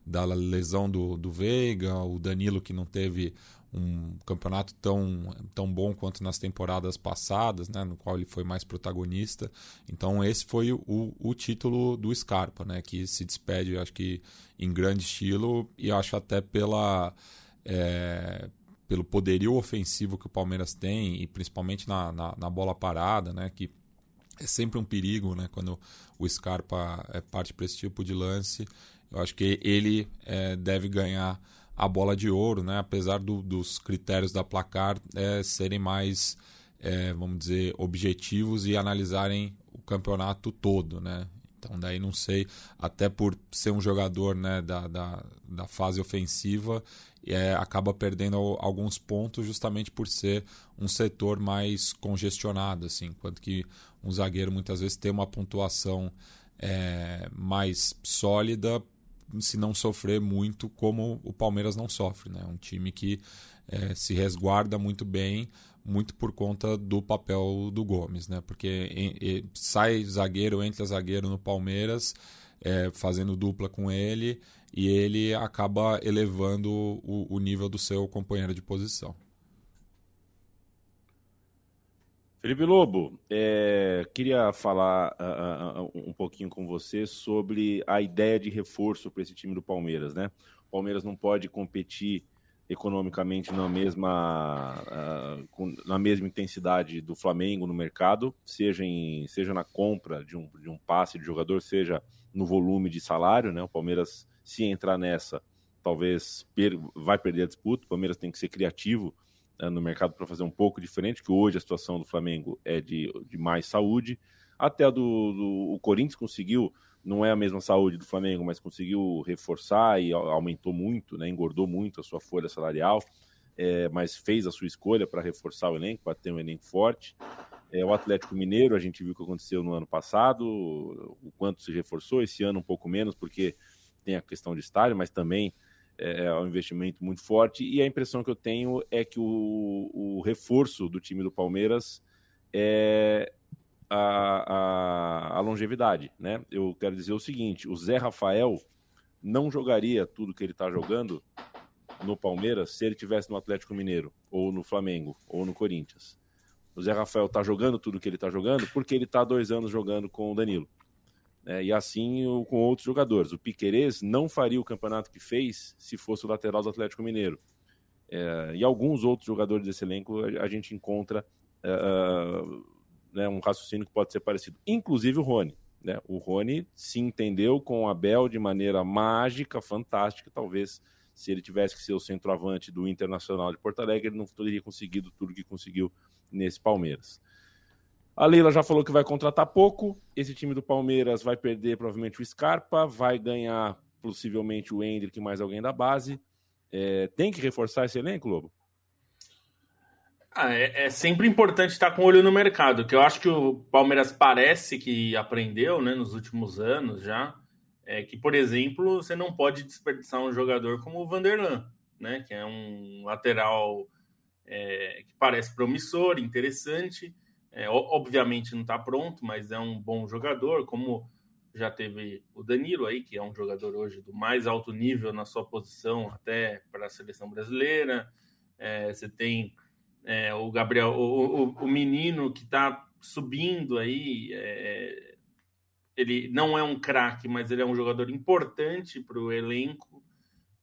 Da lesão do, do Veiga, o Danilo que não teve um campeonato tão, tão bom quanto nas temporadas passadas, né, no qual ele foi mais protagonista. Então esse foi o, o título do Scarpa, né, que se despede, acho que em grande estilo e acho até pela é, pelo poderio ofensivo que o Palmeiras tem, e principalmente na, na, na bola parada, né? Que é sempre um perigo, né? Quando o Scarpa é parte para esse tipo de lance. Eu acho que ele é, deve ganhar a bola de ouro, né? Apesar do, dos critérios da placar é, serem mais, é, vamos dizer, objetivos e analisarem o campeonato todo, né? Então daí não sei, até por ser um jogador né, da, da, da fase ofensiva, é, acaba perdendo alguns pontos justamente por ser um setor mais congestionado, assim, enquanto que um zagueiro muitas vezes tem uma pontuação é, mais sólida se não sofrer muito como o Palmeiras não sofre, né? Um time que é, se resguarda muito bem, muito por conta do papel do Gomes, né? Porque em, em, sai zagueiro, entra zagueiro no Palmeiras, é, fazendo dupla com ele, e ele acaba elevando o, o nível do seu companheiro de posição. Felipe Lobo, é, queria falar uh, uh, um pouquinho com você sobre a ideia de reforço para esse time do Palmeiras, né? O Palmeiras não pode competir economicamente na mesma, uh, com, na mesma intensidade do Flamengo no mercado, seja, em, seja na compra de um, de um passe de jogador, seja no volume de salário. Né? O Palmeiras, se entrar nessa, talvez per, vai perder a disputa. O Palmeiras tem que ser criativo no mercado para fazer um pouco diferente, que hoje a situação do Flamengo é de, de mais saúde. Até do, do o Corinthians conseguiu não é a mesma saúde do Flamengo, mas conseguiu reforçar e aumentou muito, né, engordou muito a sua folha salarial, é, mas fez a sua escolha para reforçar o elenco, para ter um elenco forte. É, o Atlético Mineiro, a gente viu o que aconteceu no ano passado, o quanto se reforçou, esse ano um pouco menos, porque tem a questão de estádio, mas também é, é um investimento muito forte. E a impressão que eu tenho é que o, o reforço do time do Palmeiras é, a, a, a, longevidade, né? Eu quero dizer o seguinte: o Zé Rafael não jogaria tudo que ele está jogando no Palmeiras se ele tivesse no Atlético Mineiro, ou no Flamengo, ou no Corinthians. O Zé Rafael está jogando tudo que ele está jogando porque ele está dois anos jogando com o Danilo. É, e assim com outros jogadores. O Piquerez não faria o campeonato que fez se fosse o lateral do Atlético Mineiro. É, e alguns outros jogadores desse elenco a, gente encontra uh, né, um raciocínio que pode ser parecido. Inclusive o Rony. Né? O Rony se entendeu com o Abel de maneira mágica, fantástica. Talvez se ele tivesse que ser o centroavante do Internacional de Porto Alegre, ele não teria conseguido tudo que conseguiu nesse Palmeiras. A Leila já falou que vai contratar pouco. Esse time do Palmeiras vai perder provavelmente o Scarpa, vai ganhar possivelmente o Hendrick e mais alguém da base. É, tem que reforçar esse elenco, Lobo? Ah, é, é, sempre importante estar com o olho no mercado, que eu acho que o Palmeiras parece que aprendeu né, nos últimos anos já. É que, por exemplo, você não pode desperdiçar um jogador como o Vanderlan, né, que é um lateral é, que parece promissor, interessante. É, obviamente não está pronto, mas é um bom jogador, como já teve o Danilo aí, que é um jogador hoje do mais alto nível na sua posição, até para a seleção brasileira. É, você tem é, o Gabriel, o, o, o menino que está subindo aí, é, ele não é um craque, mas ele é um jogador importante para o elenco,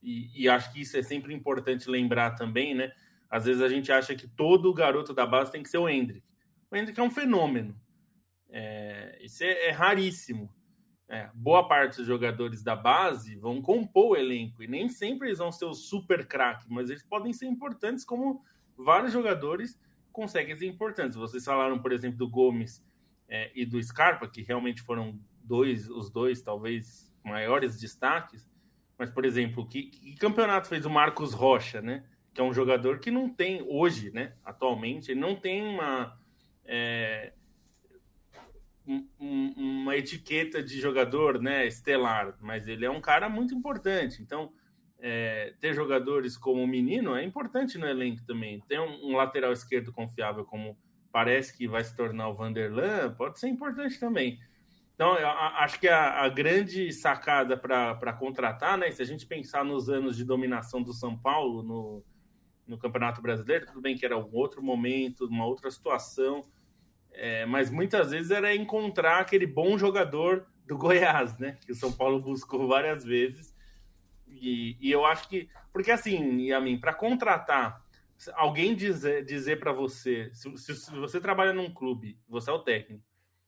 e, e, acho que isso é sempre importante lembrar também, né? Às vezes a gente acha que todo garoto da base tem que ser o Hendrick. O Hendrick é um fenômeno. É, isso é, é raríssimo. É, boa parte dos jogadores da base vão compor o elenco, e nem sempre eles vão ser o super craque, mas eles podem ser importantes como vários jogadores conseguem ser importantes. Vocês falaram, por exemplo, do Gomes é, e do Scarpa, que realmente foram dois, os dois, talvez, maiores destaques. Mas, por exemplo, que, que campeonato fez o Marcos Rocha, né? Que é um jogador que não tem hoje, né? Atualmente, ele não tem uma. É, um, uma etiqueta de jogador né, estelar, mas ele é um cara muito importante. Então, é, ter jogadores como o menino é importante no elenco também. Ter um, um, lateral esquerdo confiável, como parece que vai se tornar o Vanderlan, pode ser importante também. Então, eu acho que a, a grande sacada para contratar, né? Se a gente pensar nos anos de dominação do São Paulo no, no Campeonato Brasileiro, tudo bem que era um outro momento, uma outra situação, é, mas muitas vezes era encontrar aquele bom jogador do Goiás, né? Que o São Paulo buscou várias vezes e, e eu acho que. Porque assim, Yamin, para contratar alguém dizer, dizer para você, se, se, você trabalha num clube, você é o técnico,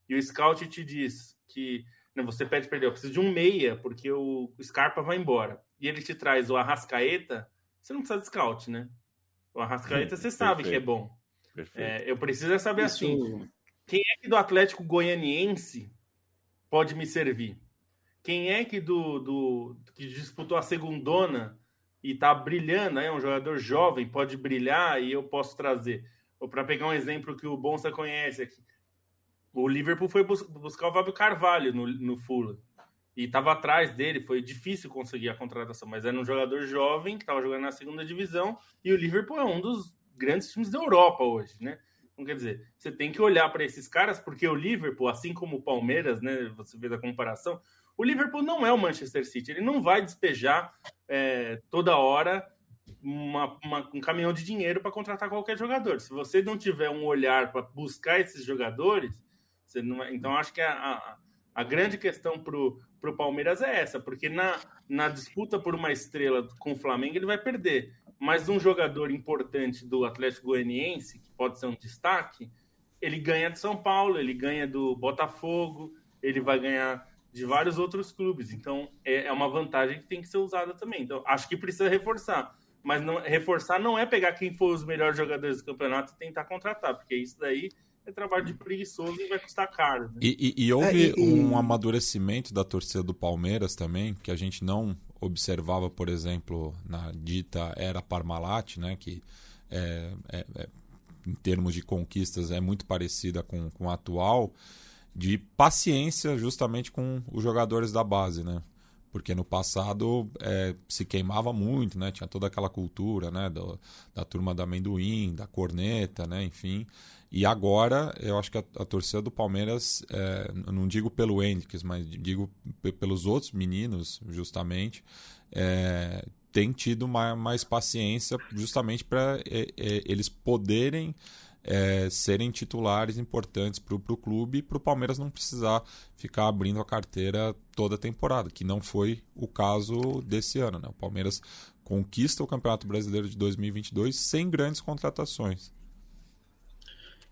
e o scout te diz que né, você pede para ele, eu preciso de um meia, porque o Scarpa vai embora, e ele te traz o Arrascaeta, você não precisa de scout, né? O Arrascaeta você sabe que é bom. É, eu preciso é saber Isso... assim, quem é que do Atlético Goianiense pode me servir? Quem é que do, do que disputou a segundona e tá brilhando, é um jogador jovem, pode brilhar e eu posso trazer. Ou para pegar um exemplo que o Bonsa conhece aqui. O Liverpool foi bus buscar o Fábio Carvalho no, no Fulham. E estava atrás dele, foi difícil conseguir a contratação, mas era um jogador jovem que estava jogando na segunda divisão e o Liverpool é um dos grandes times da Europa hoje, né? Então, quer dizer, você tem que olhar para esses caras, porque o Liverpool, assim como o Palmeiras, né? Você vê a comparação, o Liverpool não é o Manchester City, ele não vai despejar é, toda hora uma, uma, um caminhão de dinheiro para contratar qualquer jogador. Se você não tiver um olhar para buscar esses jogadores, não então acho que a, a, a grande questão para o Palmeiras é essa, porque na, na disputa por uma estrela com o Flamengo ele vai perder, mas um jogador importante do Atlético Goianiense, que pode ser um destaque, ele ganha de São Paulo, ele ganha do Botafogo, ele vai ganhar de vários outros clubes. Então, é, é uma vantagem que tem que ser usada também. Então, acho que precisa reforçar. Mas não, reforçar não é pegar quem for os melhores jogadores do campeonato e tentar contratar, porque isso daí é trabalho de preguiçoso e vai custar caro. Né? E, e, e, houve é, e, um amadurecimento da torcida do Palmeiras também, que a gente não observava, por exemplo, na dita era Parmalat, né, que é, é, é, em termos de conquistas é muito parecida com, com a atual de paciência justamente com os jogadores da base, né? Porque no passado é, se queimava muito, né? Tinha toda aquela cultura, né? Do, da turma do amendoim, da corneta, né? Enfim. E agora, eu acho que a, a torcida do Palmeiras, é, não digo pelo Hendrix, mas digo pelos outros meninos, justamente, é, tem tido mais, mais paciência justamente para é, é, eles poderem é, serem titulares importantes para o clube e para o Palmeiras não precisar ficar abrindo a carteira toda a temporada, que não foi o caso desse ano. Né? O Palmeiras conquista o Campeonato Brasileiro de 2022 sem grandes contratações.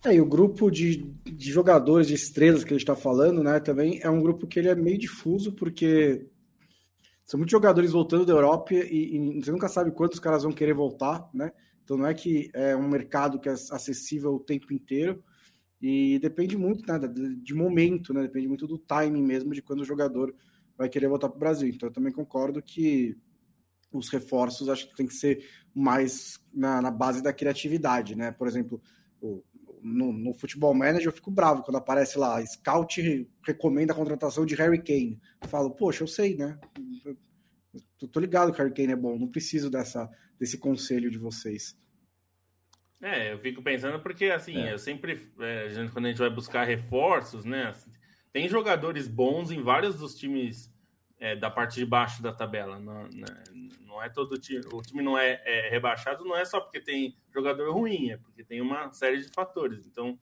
É, e o grupo de, de jogadores, de estrelas que a gente está falando, né, também é um grupo que ele é meio difuso, porque são muitos jogadores voltando da Europa e, e você nunca sabe quantos caras vão querer voltar, né? Então não é que é um mercado que é acessível o tempo inteiro e depende muito né, de momento, né? Depende muito do timing mesmo de quando o jogador vai querer voltar para o Brasil. Então eu também concordo que os reforços acho que tem que ser mais na, na base da criatividade, né? Por exemplo, o, no, no, Futebol Manager eu fico bravo quando aparece lá, Scout recomenda a contratação de Harry Kane. Eu falo, poxa, eu sei, né? Eu tô ligado que o Harry Kane é bom, não preciso dessa desse conselho de vocês. É, eu fico pensando porque, assim, é. eu sempre, é, quando a gente vai buscar reforços, né, assim, tem jogadores bons em vários dos times é, da parte de baixo da tabela. Não, né, não é todo time, o time não é, é, rebaixado, não é só porque tem jogador ruim, é porque tem uma série de fatores. Então,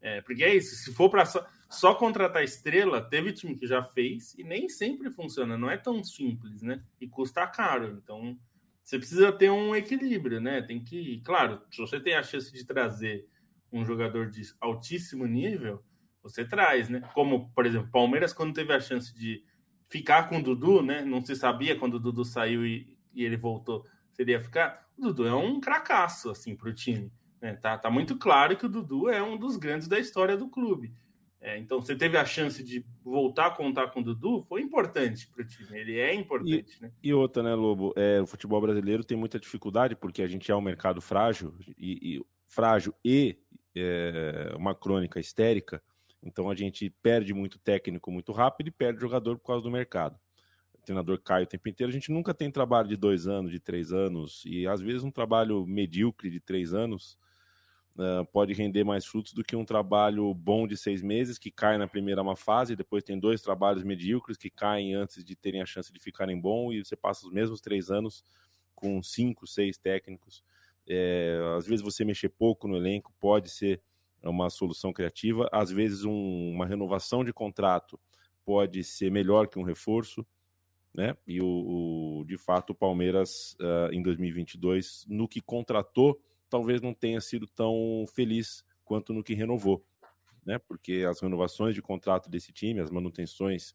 é, porque é isso, se for para só, só contratar estrela, teve time que já fez e nem sempre funciona, não é tão simples, né? E custa caro. Então, você precisa ter um equilíbrio, né? Tem que, claro, se você tem a chance de trazer um jogador de altíssimo nível, você traz, né? Como, por exemplo, Palmeiras, quando teve a chance de ficar com o Dudu, né? Não se sabia quando o Dudu saiu e, e ele voltou, seria ficar. O Dudu é um cracaço, assim, para o time. Né? Tá, tá muito claro que o Dudu é um dos grandes da história do clube. É, então, você teve a chance de voltar a contar com o Dudu, foi importante para o time. Ele é importante, e, né? E outra, né, Lobo? É, o futebol brasileiro tem muita dificuldade porque a gente é um mercado frágil e, e frágil e é, uma crônica histérica. Então a gente perde muito técnico muito rápido e perde jogador por causa do mercado. O treinador cai o tempo inteiro. A gente nunca tem trabalho de dois anos, de três anos e às vezes um trabalho medíocre de três anos uh, pode render mais frutos do que um trabalho bom de seis meses, que cai na primeira uma fase, depois tem dois trabalhos medíocres que caem antes de terem a chance de ficarem bom, e você passa os mesmos três anos com cinco, seis técnicos. É, às vezes você mexer pouco no elenco pode ser uma solução criativa, às vezes um, uma renovação de contrato pode ser melhor que um reforço, né? E o, o de fato o Palmeiras uh, em 2022 no que contratou talvez não tenha sido tão feliz quanto no que renovou, né? Porque as renovações de contrato desse time, as manutenções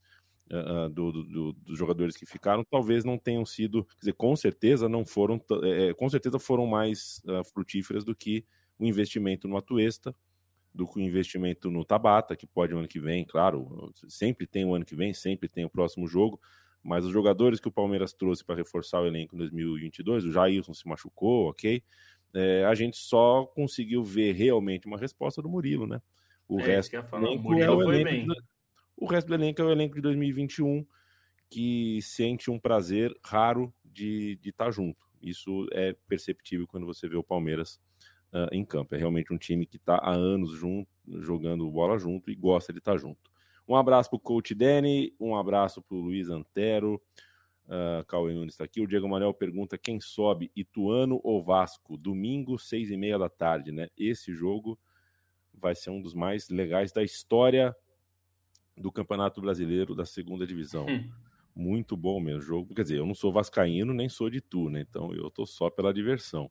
uh, do, do, dos jogadores que ficaram, talvez não tenham sido, quer dizer, com certeza não foram, é, com certeza foram mais uh, frutíferas do que o investimento no Atuesta, do o investimento no Tabata, que pode o ano que vem, claro, sempre tem o ano que vem, sempre tem o próximo jogo, mas os jogadores que o Palmeiras trouxe para reforçar o elenco em 2022, o Jailson se machucou, ok, é, a gente só conseguiu ver realmente uma resposta do Murilo, né? O é, resto o Murilo é o foi bem. De, o resto do elenco é o elenco de 2021 que sente um prazer raro de estar tá junto. Isso é perceptível quando você vê o Palmeiras uh, em campo. É realmente um time que está há anos junto, jogando bola junto e gosta de estar tá junto. Um abraço para o coach Danny, um abraço para o Luiz Antero. Uh, Cauê Nunes está aqui. O Diego Manuel pergunta quem sobe, Ituano ou Vasco? Domingo, seis e meia da tarde, né? Esse jogo vai ser um dos mais legais da história do Campeonato Brasileiro da segunda divisão. Hum. Muito bom mesmo jogo. Quer dizer, eu não sou vascaíno nem sou de Itu, né? Então eu tô só pela diversão.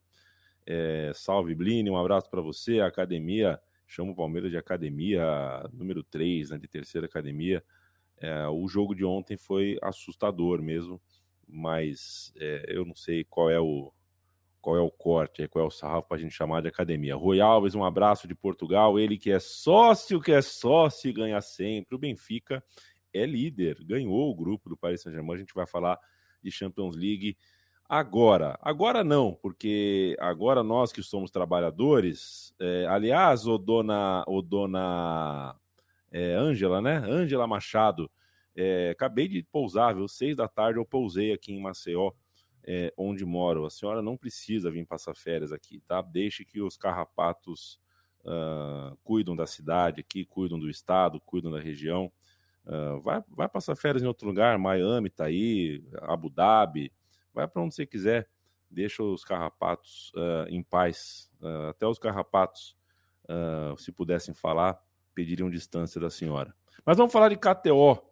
É, salve, Bline, um abraço para você. Academia, chama o Palmeiras de academia número 3, né, de terceira academia. É, o jogo de ontem foi assustador mesmo, mas é, eu não sei qual é o qual é o corte, qual é o sarrafo para a gente chamar de academia. Rui Alves, um abraço de Portugal. Ele que é sócio, que é sócio e ganha sempre. O Benfica é líder, ganhou o grupo do Paris Saint-Germain. A gente vai falar de Champions League agora. Agora não, porque agora nós que somos trabalhadores, é, aliás, o dona, o dona é, Ângela, né? Ângela Machado, é, acabei de pousar, viu? Seis da tarde eu pousei aqui em Maceió, é, onde moro. A senhora não precisa vir passar férias aqui, tá? Deixe que os carrapatos uh, cuidam da cidade aqui, cuidam do estado, cuidam da região. Uh, vai, vai passar férias em outro lugar, Miami tá aí, Abu Dhabi, vai para onde você quiser, deixa os carrapatos uh, em paz. Uh, até os carrapatos, uh, se pudessem falar, pediriam distância da senhora. Mas vamos falar de KTO.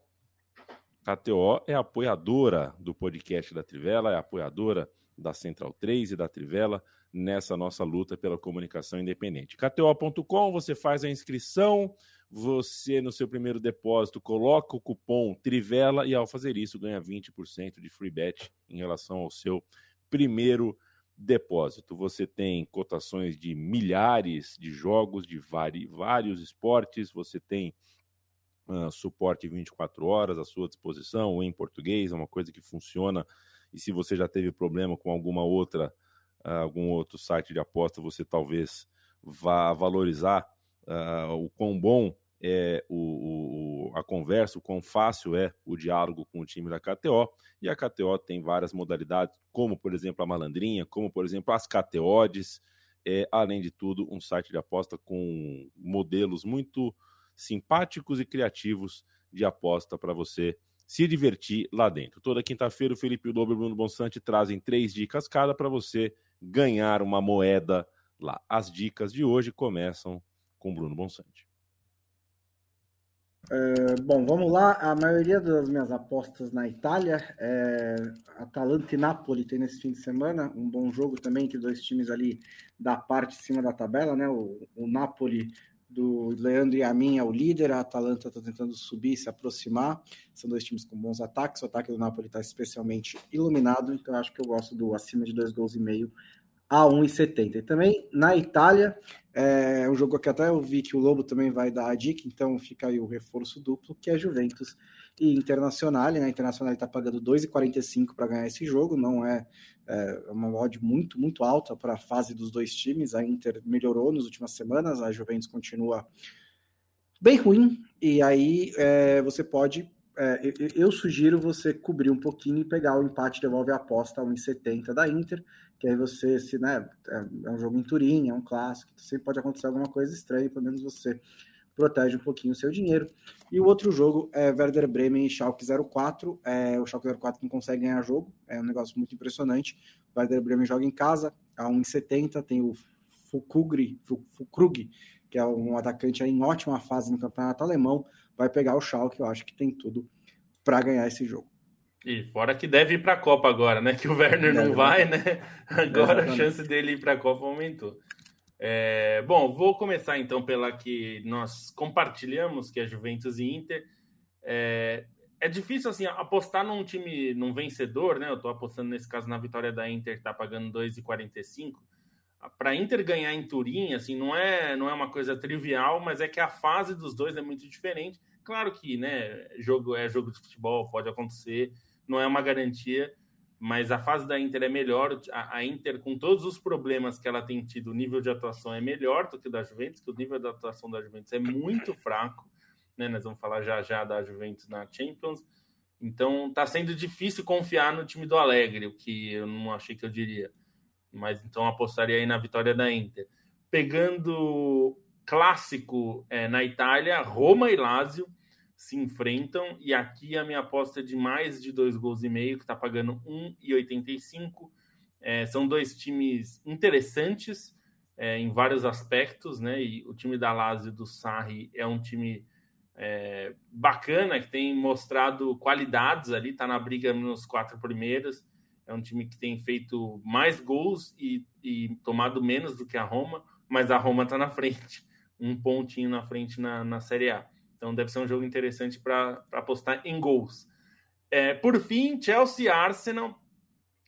KTO é apoiadora do podcast da Trivela, é apoiadora da Central 3 e da Trivela nessa nossa luta pela comunicação independente. KTO.com, você faz a inscrição, você no seu primeiro depósito coloca o cupom Trivela e ao fazer isso ganha 20% de free bet em relação ao seu primeiro depósito. Você tem cotações de milhares de jogos de vários esportes, você tem uh, suporte 24 horas à sua disposição, em português, é uma coisa que funciona. E se você já teve problema com alguma outra, uh, algum outro site de aposta, você talvez vá valorizar uh, o quão bom é o, o, a conversa, o quão fácil é o diálogo com o time da KTO. E a KTO tem várias modalidades, como por exemplo a malandrinha, como por exemplo as KTOdes. É, além de tudo, um site de aposta com modelos muito simpáticos e criativos de aposta para você se divertir lá dentro. Toda quinta-feira, o Felipe Lobo e o Bruno Bonsante trazem três dicas cada para você ganhar uma moeda lá. As dicas de hoje começam com Bruno Bonsante. É, bom, vamos lá. A maioria das minhas apostas na Itália é Atalanta e Napoli tem nesse fim de semana. Um bom jogo também, que dois times ali da parte de cima da tabela, né? O, o Napoli do Leandro e a é o líder, a Atalanta está tentando subir, se aproximar. São dois times com bons ataques. O ataque do Napoli está especialmente iluminado, então acho que eu gosto do acima de dois gols e meio a 1,70. E também na Itália, é um jogo que até eu vi que o Lobo também vai dar a dica, então fica aí o reforço duplo, que é Juventus e Internacional. Né? A Internacional está pagando 2,45 para ganhar esse jogo, não é, é uma odd muito, muito alta para a fase dos dois times. A Inter melhorou nas últimas semanas, a Juventus continua bem ruim, e aí é, você pode é, eu sugiro você cobrir um pouquinho e pegar o empate devolve a aposta a 1,70 da Inter, que aí você, se né, é, é um jogo em Turim, é um clássico, sempre pode acontecer alguma coisa estranha, pelo menos você protege um pouquinho o seu dinheiro. E o outro jogo é Werder Bremen e Schalke 04. É, o Schalke 04 não consegue ganhar jogo, é um negócio muito impressionante. O Werder Bremen joga em casa, a 1,70, tem o Fukugri, Fukrug, que é um atacante em ótima fase no campeonato alemão, vai pegar o Schalke, eu acho que tem tudo para ganhar esse jogo. E fora que deve ir para a Copa agora, né? Que o Werner deve não vai, né? Agora a chance dele ir para a Copa aumentou. É, bom, vou começar então pela que nós compartilhamos, que é Juventus e Inter. É, é difícil assim apostar num time, num vencedor, né? Eu estou apostando nesse caso na vitória da Inter, que tá pagando 2,45. Para Inter ganhar em Turim, assim, não é, não é uma coisa trivial, mas é que a fase dos dois é muito diferente. Claro que, né, jogo é jogo de futebol, pode acontecer, não é uma garantia, mas a fase da Inter é melhor. A, a, Inter, com todos os problemas que ela tem tido, o nível de atuação é melhor do que o da Juventus, que o nível de atuação da Juventus é muito fraco. Né? Nós vamos falar já já da Juventus na Champions. Então está sendo difícil confiar no time do Alegre, o que eu não achei que eu diria. Mas então apostaria aí na vitória da Inter. Pegando clássico é, na Itália, Roma e Lazio se enfrentam. E aqui a minha aposta é de mais de dois gols e meio, que está pagando 1,85. É, são dois times interessantes é, em vários aspectos, né? E o time da Lazio do Sarri é um time é, bacana, que tem mostrado qualidades ali, está na briga nos quatro primeiros. É um time que tem feito mais gols e, e tomado menos do que a Roma, mas a Roma está na frente, um pontinho na frente na, na Série A. Então deve ser um jogo interessante para apostar em gols. É, por fim, Chelsea Arsenal.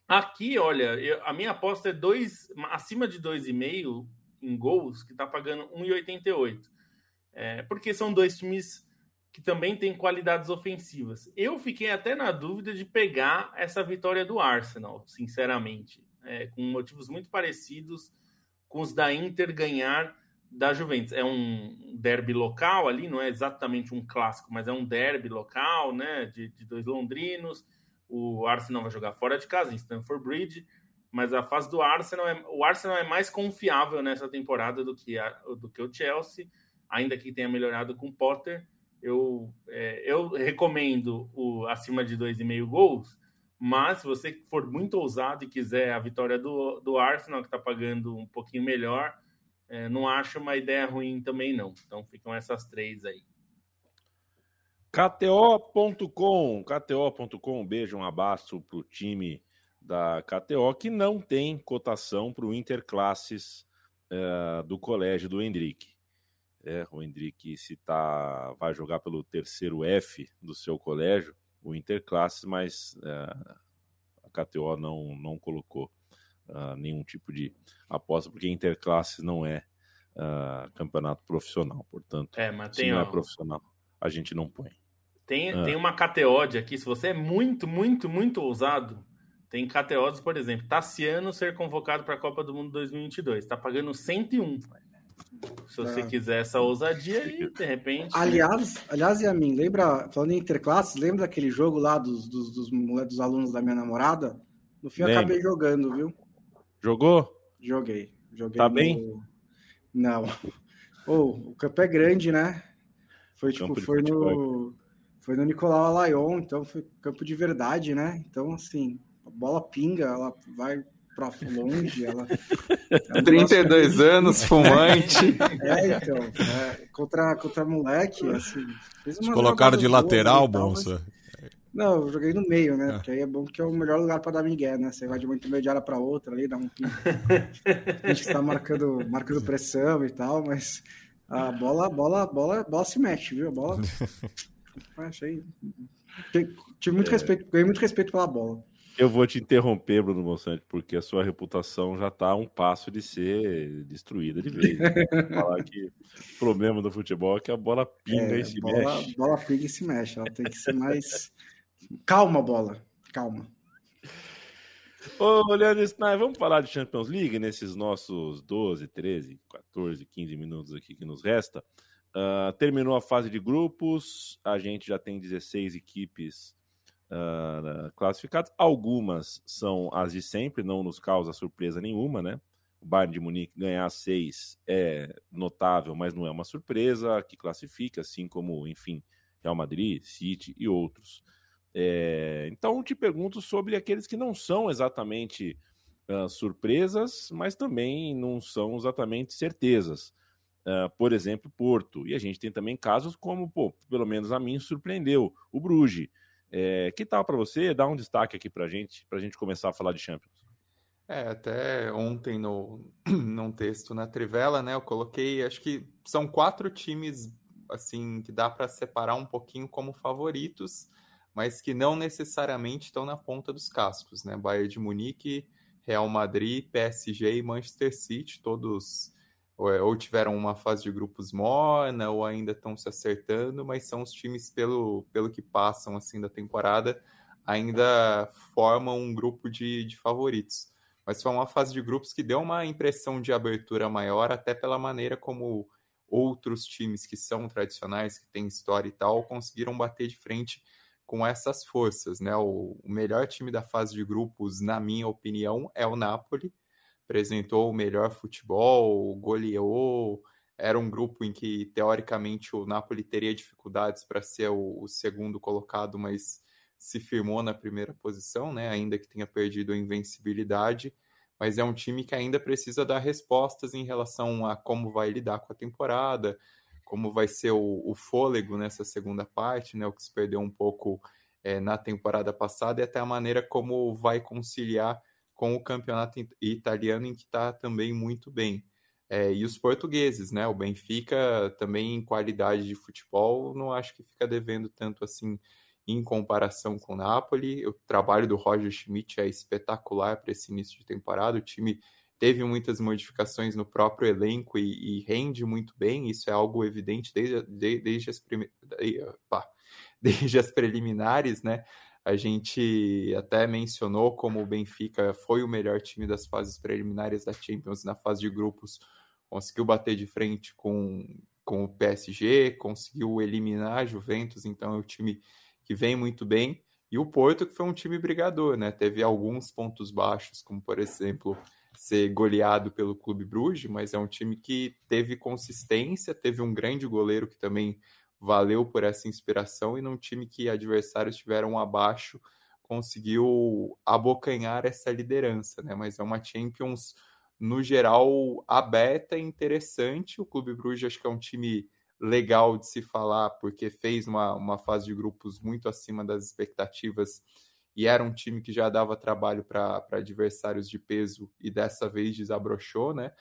Aqui, olha, eu, a minha aposta é dois, acima de 2,5 em gols, que está pagando 1,88. É, porque são dois times que também têm qualidades ofensivas. Eu fiquei até na dúvida de pegar essa vitória do Arsenal, sinceramente, é, com motivos muito parecidos com os da Inter ganhar da Juventus. É um derby local ali, não é exatamente um clássico, mas é um derby local, né? De, de dois londrinos. O Arsenal vai jogar fora de casa, em Stamford Bridge. Mas a fase do Arsenal é, o Arsenal é mais confiável nessa temporada do que, a, do que o Chelsea, ainda que tenha melhorado com o Potter. Eu, é, eu recomendo o acima de 2,5 gols, mas se você for muito ousado e quiser a vitória do, do Arsenal, que está pagando um pouquinho melhor, é, não acho uma ideia ruim também, não. Então ficam essas três aí. KTO.com, KTO.com, beijo, um abraço para o time da KTO, que não tem cotação para o Interclasses é, do colégio do Hendrick. É, o Hendrick se tá, vai jogar pelo terceiro F do seu colégio, o Interclasses, mas é, a KTO não, não colocou uh, nenhum tipo de aposta, porque interclasses não é uh, campeonato profissional, portanto, é, mas se tem, não ó, é profissional, a gente não põe. Tem, uh. tem uma KTOD aqui, se você é muito, muito, muito ousado, tem KTODs, por exemplo, Tassiano ser convocado para a Copa do Mundo 2022, está pagando 101. Se você é. quiser essa ousadia aí, de repente. Aliás, aliás, Yamin, lembra, falando em interclasses, lembra daquele jogo lá dos, dos, dos, dos alunos da minha namorada? No fim, eu acabei jogando, viu? Jogou? Joguei. Joguei tá no... bem? Não. Oh, o campo é grande, né? Foi tipo, foi no. Foi no Nicolau Alayon, então foi campo de verdade, né? Então, assim, a bola pinga, ela vai para longe, ela. É um 32 anos, fumante. É, então. É, contra, contra moleque, assim. Fez colocaram de lateral, Bonsa. Mas... Não, eu joguei no meio, né? É. Porque aí é bom que é o melhor lugar para dar migué, né? Você vai de uma intermediária para outra ali, dá um a gente está marcando, marcando pressão e tal, mas a bola, bola, bola, bola se mexe, viu? A bola. Achei. Tive muito é. respeito, ganhei muito respeito pela bola. Eu vou te interromper, Bruno Monsanto, porque a sua reputação já está a um passo de ser destruída de vez. Né? Falar que o problema do futebol é que a bola pinga é, e se bola, mexe. bola pinga e se mexe. Ela tem que ser mais Calma, bola. Calma. Ô, Leandro Snyder, vamos falar de Champions League nesses nossos 12, 13, 14, 15 minutos aqui que nos resta. Uh, terminou a fase de grupos, a gente já tem 16 equipes uh, classificadas. Algumas são as de sempre, não nos causa surpresa nenhuma, né? O Bayern de Munique ganhar seis é notável, mas não é uma surpresa que classifica, assim como, enfim, Real Madrid, City e outros. É, então, te pergunto sobre aqueles que não são exatamente uh, surpresas, mas também não são exatamente certezas. Uh, por exemplo, Porto. E a gente tem também casos como, pô, pelo menos a mim surpreendeu, o Bruges. É, que tal para você dar um destaque aqui para gente, para a gente começar a falar de Champions? É, até ontem no num texto na Trivela, né, eu coloquei, acho que são quatro times assim que dá para separar um pouquinho como favoritos, mas que não necessariamente estão na ponta dos cascos, né? Bayern de Munique, Real Madrid, PSG e Manchester City, todos é, ou tiveram uma fase de grupos morna ou ainda estão se acertando, mas são os times pelo, pelo que passam assim da temporada ainda formam um grupo de, de favoritos. Mas foi uma fase de grupos que deu uma impressão de abertura maior, até pela maneira como outros times que são tradicionais, que têm história e tal, conseguiram bater de frente com essas forças, né? O, o melhor time da fase de grupos, na minha opinião, é o Napoli, apresentou o melhor futebol, goleou. Era um grupo em que, teoricamente, o Napoli teria dificuldades para ser o, o, segundo colocado, mas se firmou na primeira posição, né? ainda que tenha perdido a invencibilidade. Mas é um time que ainda precisa dar respostas em relação a como vai lidar com a temporada, como vai ser o, o fôlego nessa segunda parte, né? o que se perdeu um pouco é, na temporada passada, e até a maneira como vai conciliar com o campeonato italiano, em que está também muito bem. É, e os portugueses, né? O Benfica também em qualidade de futebol, não acho que fica devendo tanto assim em comparação com o Napoli. O trabalho do Roger Schmidt é espetacular para esse início de temporada. O time teve muitas modificações no próprio elenco e, e rende muito bem. Isso é algo evidente desde, de, desde, as, prime... desde as preliminares, né? A gente até mencionou como o Benfica foi o melhor time das fases preliminares da Champions na fase de grupos, conseguiu bater de frente com, com o PSG, conseguiu eliminar a Juventus, então é um time que vem muito bem. E o Porto, que foi um time brigador, né? Teve alguns pontos baixos, como por exemplo ser goleado pelo Clube Bruges, mas é um time que teve consistência, teve um grande goleiro que também valeu por essa inspiração e num time que adversários tiveram abaixo conseguiu abocanhar essa liderança, né? Mas é uma Champions no geral aberta e interessante. O Clube Bruges acho que é um time legal de se falar porque fez uma, uma fase de grupos muito acima das expectativas e era um time que já dava trabalho para adversários de peso e dessa vez desabrochou, né?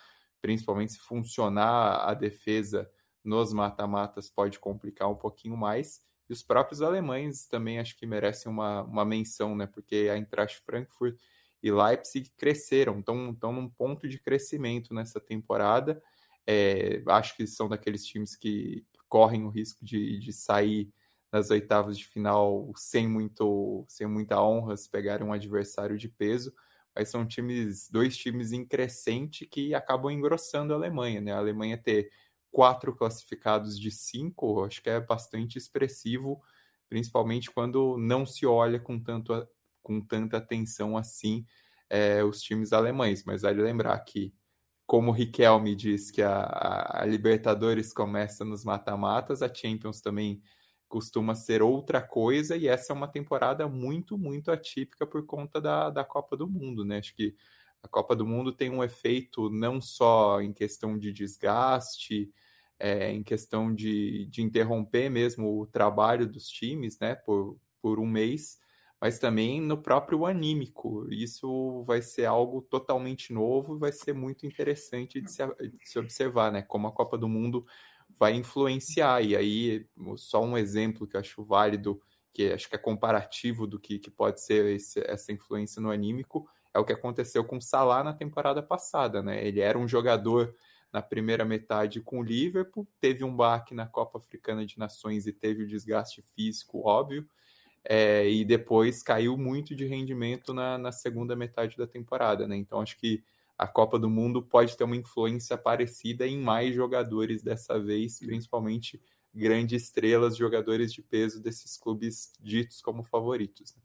Principalmente se funcionar a defesa nos mata-matas pode complicar um pouquinho mais. E os próprios alemães também acho que merecem uma, uma menção, né? Porque a Eintracht Frankfurt e Leipzig cresceram, estão, estão num ponto de crescimento nessa temporada. É, acho que são daqueles times que correm o risco de, de sair nas oitavas de final sem muito sem muita honra se pegarem um adversário de peso, mas são times dois times em crescente que acabam engrossando a Alemanha, né? A Alemanha ter quatro classificados de cinco, acho que é bastante expressivo, principalmente quando não se olha com, tanto, com tanta atenção assim é, os times alemães. Mas vale lembrar que, como o Riquelme diz que a, a Libertadores começa nos mata-matas, a Champions também costuma ser outra coisa, e essa é uma temporada muito, muito atípica por conta da, da Copa do Mundo, né? Acho que a Copa do Mundo tem um efeito não só em questão de desgaste, é, em questão de, de interromper mesmo o trabalho dos times, né, por, por um mês, mas também no próprio anímico. Isso vai ser algo totalmente novo e vai ser muito interessante de se, de se observar, né, como a Copa do Mundo vai influenciar. E aí, só um exemplo que eu acho válido, que acho que é comparativo do que, que pode ser esse, essa influência no anímico, é o que aconteceu com o Salah na temporada passada, né? Ele era um jogador na primeira metade com o Liverpool, teve um baque na Copa Africana de Nações e teve o desgaste físico óbvio, é, e depois caiu muito de rendimento na, na segunda metade da temporada, né? Então acho que a Copa do Mundo pode ter uma influência parecida em mais jogadores dessa vez, principalmente grandes estrelas, jogadores de peso desses clubes ditos como favoritos. Né?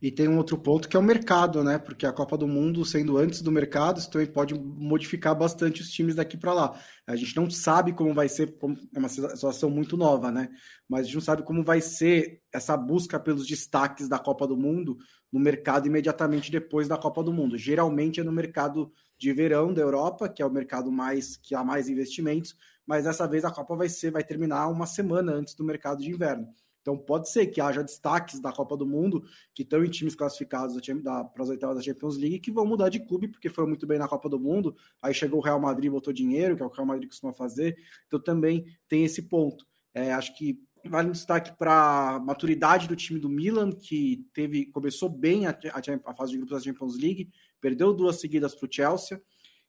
E tem um outro ponto que é o mercado, né? Porque a Copa do Mundo, sendo antes do mercado, isso também pode modificar bastante os times daqui para lá. A gente não sabe como vai ser, é uma situação muito nova, né? Mas a gente não sabe como vai ser essa busca pelos destaques da Copa do Mundo no mercado imediatamente depois da Copa do Mundo. Geralmente é no mercado de verão da Europa, que é o mercado mais que há mais investimentos, mas dessa vez a Copa vai ser vai terminar uma semana antes do mercado de inverno. Então pode ser que haja destaques da Copa do Mundo que estão em times classificados para as oitavas da Champions League que vão mudar de clube porque foram muito bem na Copa do Mundo. Aí chegou o Real Madrid, botou dinheiro, que é o que o Real Madrid costuma fazer. Então também tem esse ponto. É, acho que vale um destaque para a maturidade do time do Milan, que teve começou bem a, a, a fase de grupos da Champions League, perdeu duas seguidas para o Chelsea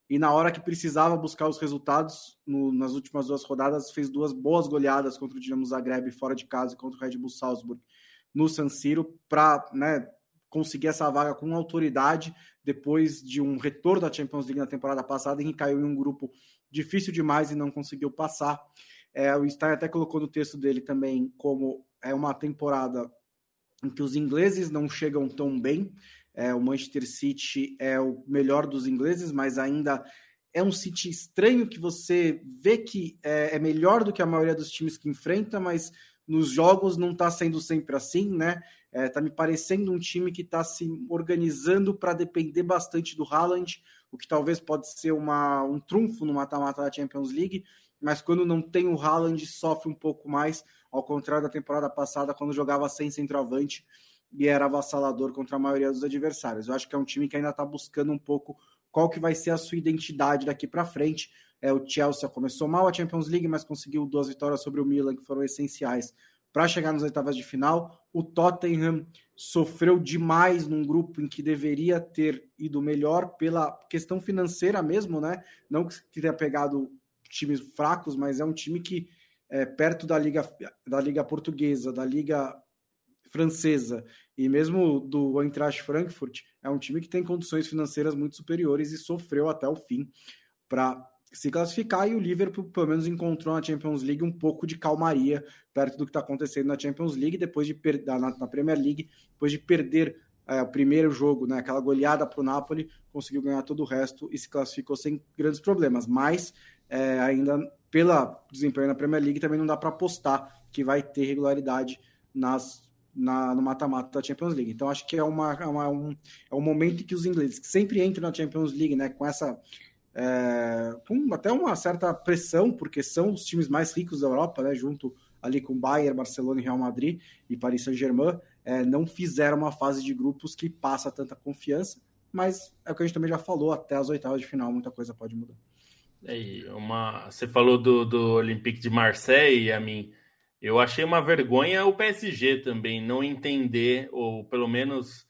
e na hora que precisava buscar os resultados, no, nas últimas duas rodadas, fez duas boas goleadas contra o Dinamo Zagreb fora de casa e contra o Red Bull Salzburg no San Siro para né, conseguir essa vaga com autoridade depois de um retorno da Champions League na temporada passada em que caiu em um grupo difícil demais e não conseguiu passar. É, o Stein até colocou no texto dele também como é uma temporada em que os ingleses não chegam tão bem. É, o Manchester City é o melhor dos ingleses, mas ainda é um City estranho que você vê que é, é melhor do que a maioria dos times que enfrenta, mas nos jogos não está sendo sempre assim, né? Está é, me parecendo um time que está se organizando para depender bastante do Haaland, o que talvez pode ser uma, um trunfo no mata-mata da Champions League, mas quando não tem o Haaland sofre um pouco mais, ao contrário da temporada passada, quando jogava sem centroavante e era avassalador contra a maioria dos adversários. Eu acho que é um time que ainda está buscando um pouco qual que vai ser a sua identidade daqui para frente. É, o Chelsea começou mal a Champions League, mas conseguiu duas vitórias sobre o Milan que foram essenciais para chegar nas oitavas de final. O Tottenham sofreu demais num grupo em que deveria ter ido melhor pela questão financeira mesmo, né? Não que tenha pegado times fracos, mas é um time que é, perto da liga da liga portuguesa, da liga francesa. E mesmo do Eintracht Frankfurt, é um time que tem condições financeiras muito superiores e sofreu até o fim para se classificar. E o Liverpool pelo menos encontrou na Champions League um pouco de calmaria perto do que está acontecendo na Champions League depois de perder na, na, Premier League depois de perder é, o primeiro jogo, né, aquela goleada para o Napoli, conseguiu ganhar todo o resto e se classificou sem grandes problemas, mas é, ainda pela desempenho na Premier League também não dá para apostar que vai ter regularidade nas na, no mata-mata da Champions League. Então acho que é, uma, é uma, um, é um momento que os ingleses que sempre entram na Champions League, né, com essa é, com até uma certa pressão, porque são os times mais ricos da Europa, né, junto ali com Bayern, Barcelona, Real Madrid e Paris Saint-Germain, é, não fizeram uma fase de grupos que passa tanta confiança, mas é o que a gente também já falou, até as oitavas de final muita coisa pode mudar. É, uma, você falou do, do Olympique de Marseille, a mim eu achei uma vergonha o PSG também não entender, ou pelo menos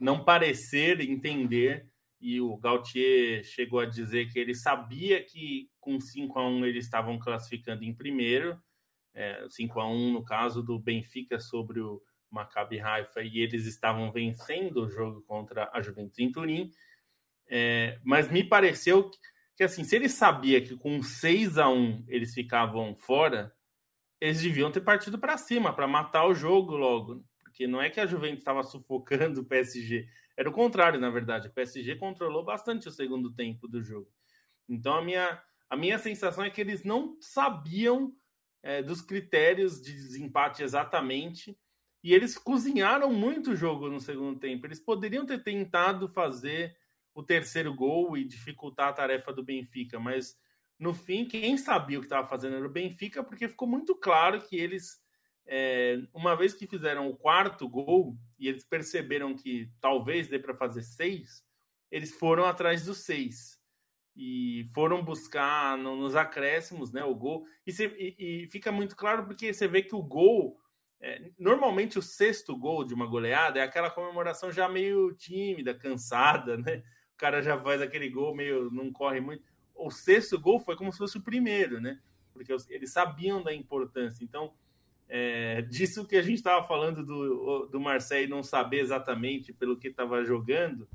não parecer entender. E o Gautier chegou a dizer que ele sabia que com 5 a 1 eles estavam classificando em primeiro, é, 5 a 1 no caso do Benfica sobre o Maccabi Haifa, e eles estavam vencendo o jogo contra a Juventus em Turim. É, mas me pareceu que, que, assim, se ele sabia que com 6 a 1 eles ficavam fora, eles deviam ter partido para cima, para matar o jogo logo. Porque não é que a Juventus estava sufocando o PSG. Era o contrário, na verdade. O PSG controlou bastante o segundo tempo do jogo. Então, a minha, a minha sensação é que eles não sabiam é, dos critérios de desempate exatamente. E eles cozinharam muito o jogo no segundo tempo. Eles poderiam ter tentado fazer o terceiro gol e dificultar a tarefa do Benfica, mas no fim, quem sabia o que estava fazendo era o Benfica, porque ficou muito claro que eles, é, uma vez que fizeram o quarto gol e eles perceberam que talvez dê para fazer seis, eles foram atrás dos seis e foram buscar no, nos acréscimos né, o gol. E, e, e, fica muito claro porque você vê que o gol. É, normalmente o sexto gol de uma goleada é aquela comemoração já meio tímida, cansada, né? O cara já faz aquele gol meio. não corre muito o sexto gol foi como se fosse o primeiro, né? Porque eles sabiam da importância. Então, é, disso que a gente estava falando do, do Marseille não saber exatamente pelo que estava jogando,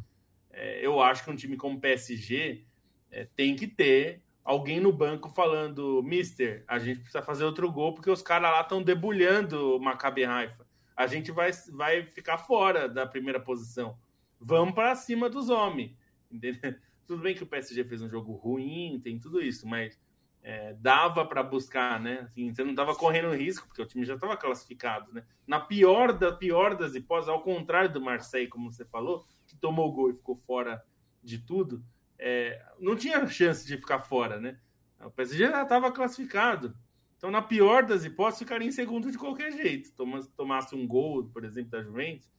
é, eu acho que um time como PSG é, tem que ter alguém no banco falando: Mister, a gente precisa fazer outro gol porque os caras lá estão debulhando o Maccabi Haifa. A gente vai, vai ficar fora da primeira posição. Vamos para cima dos homens. Entendeu? Tudo bem que o PSG fez um jogo ruim, tem tudo isso, mas é, dava para buscar, né? Assim, você não estava correndo risco, porque o time já estava classificado, né? Na pior da pior das hipóteses, ao contrário do Marseille, como você falou, que tomou o gol e ficou fora de tudo, é, não tinha chance de ficar fora, né? O PSG já estava classificado. Então, na pior das hipóteses, ficaria em segundo de qualquer jeito. Tomasse um gol, por exemplo, da Juventus.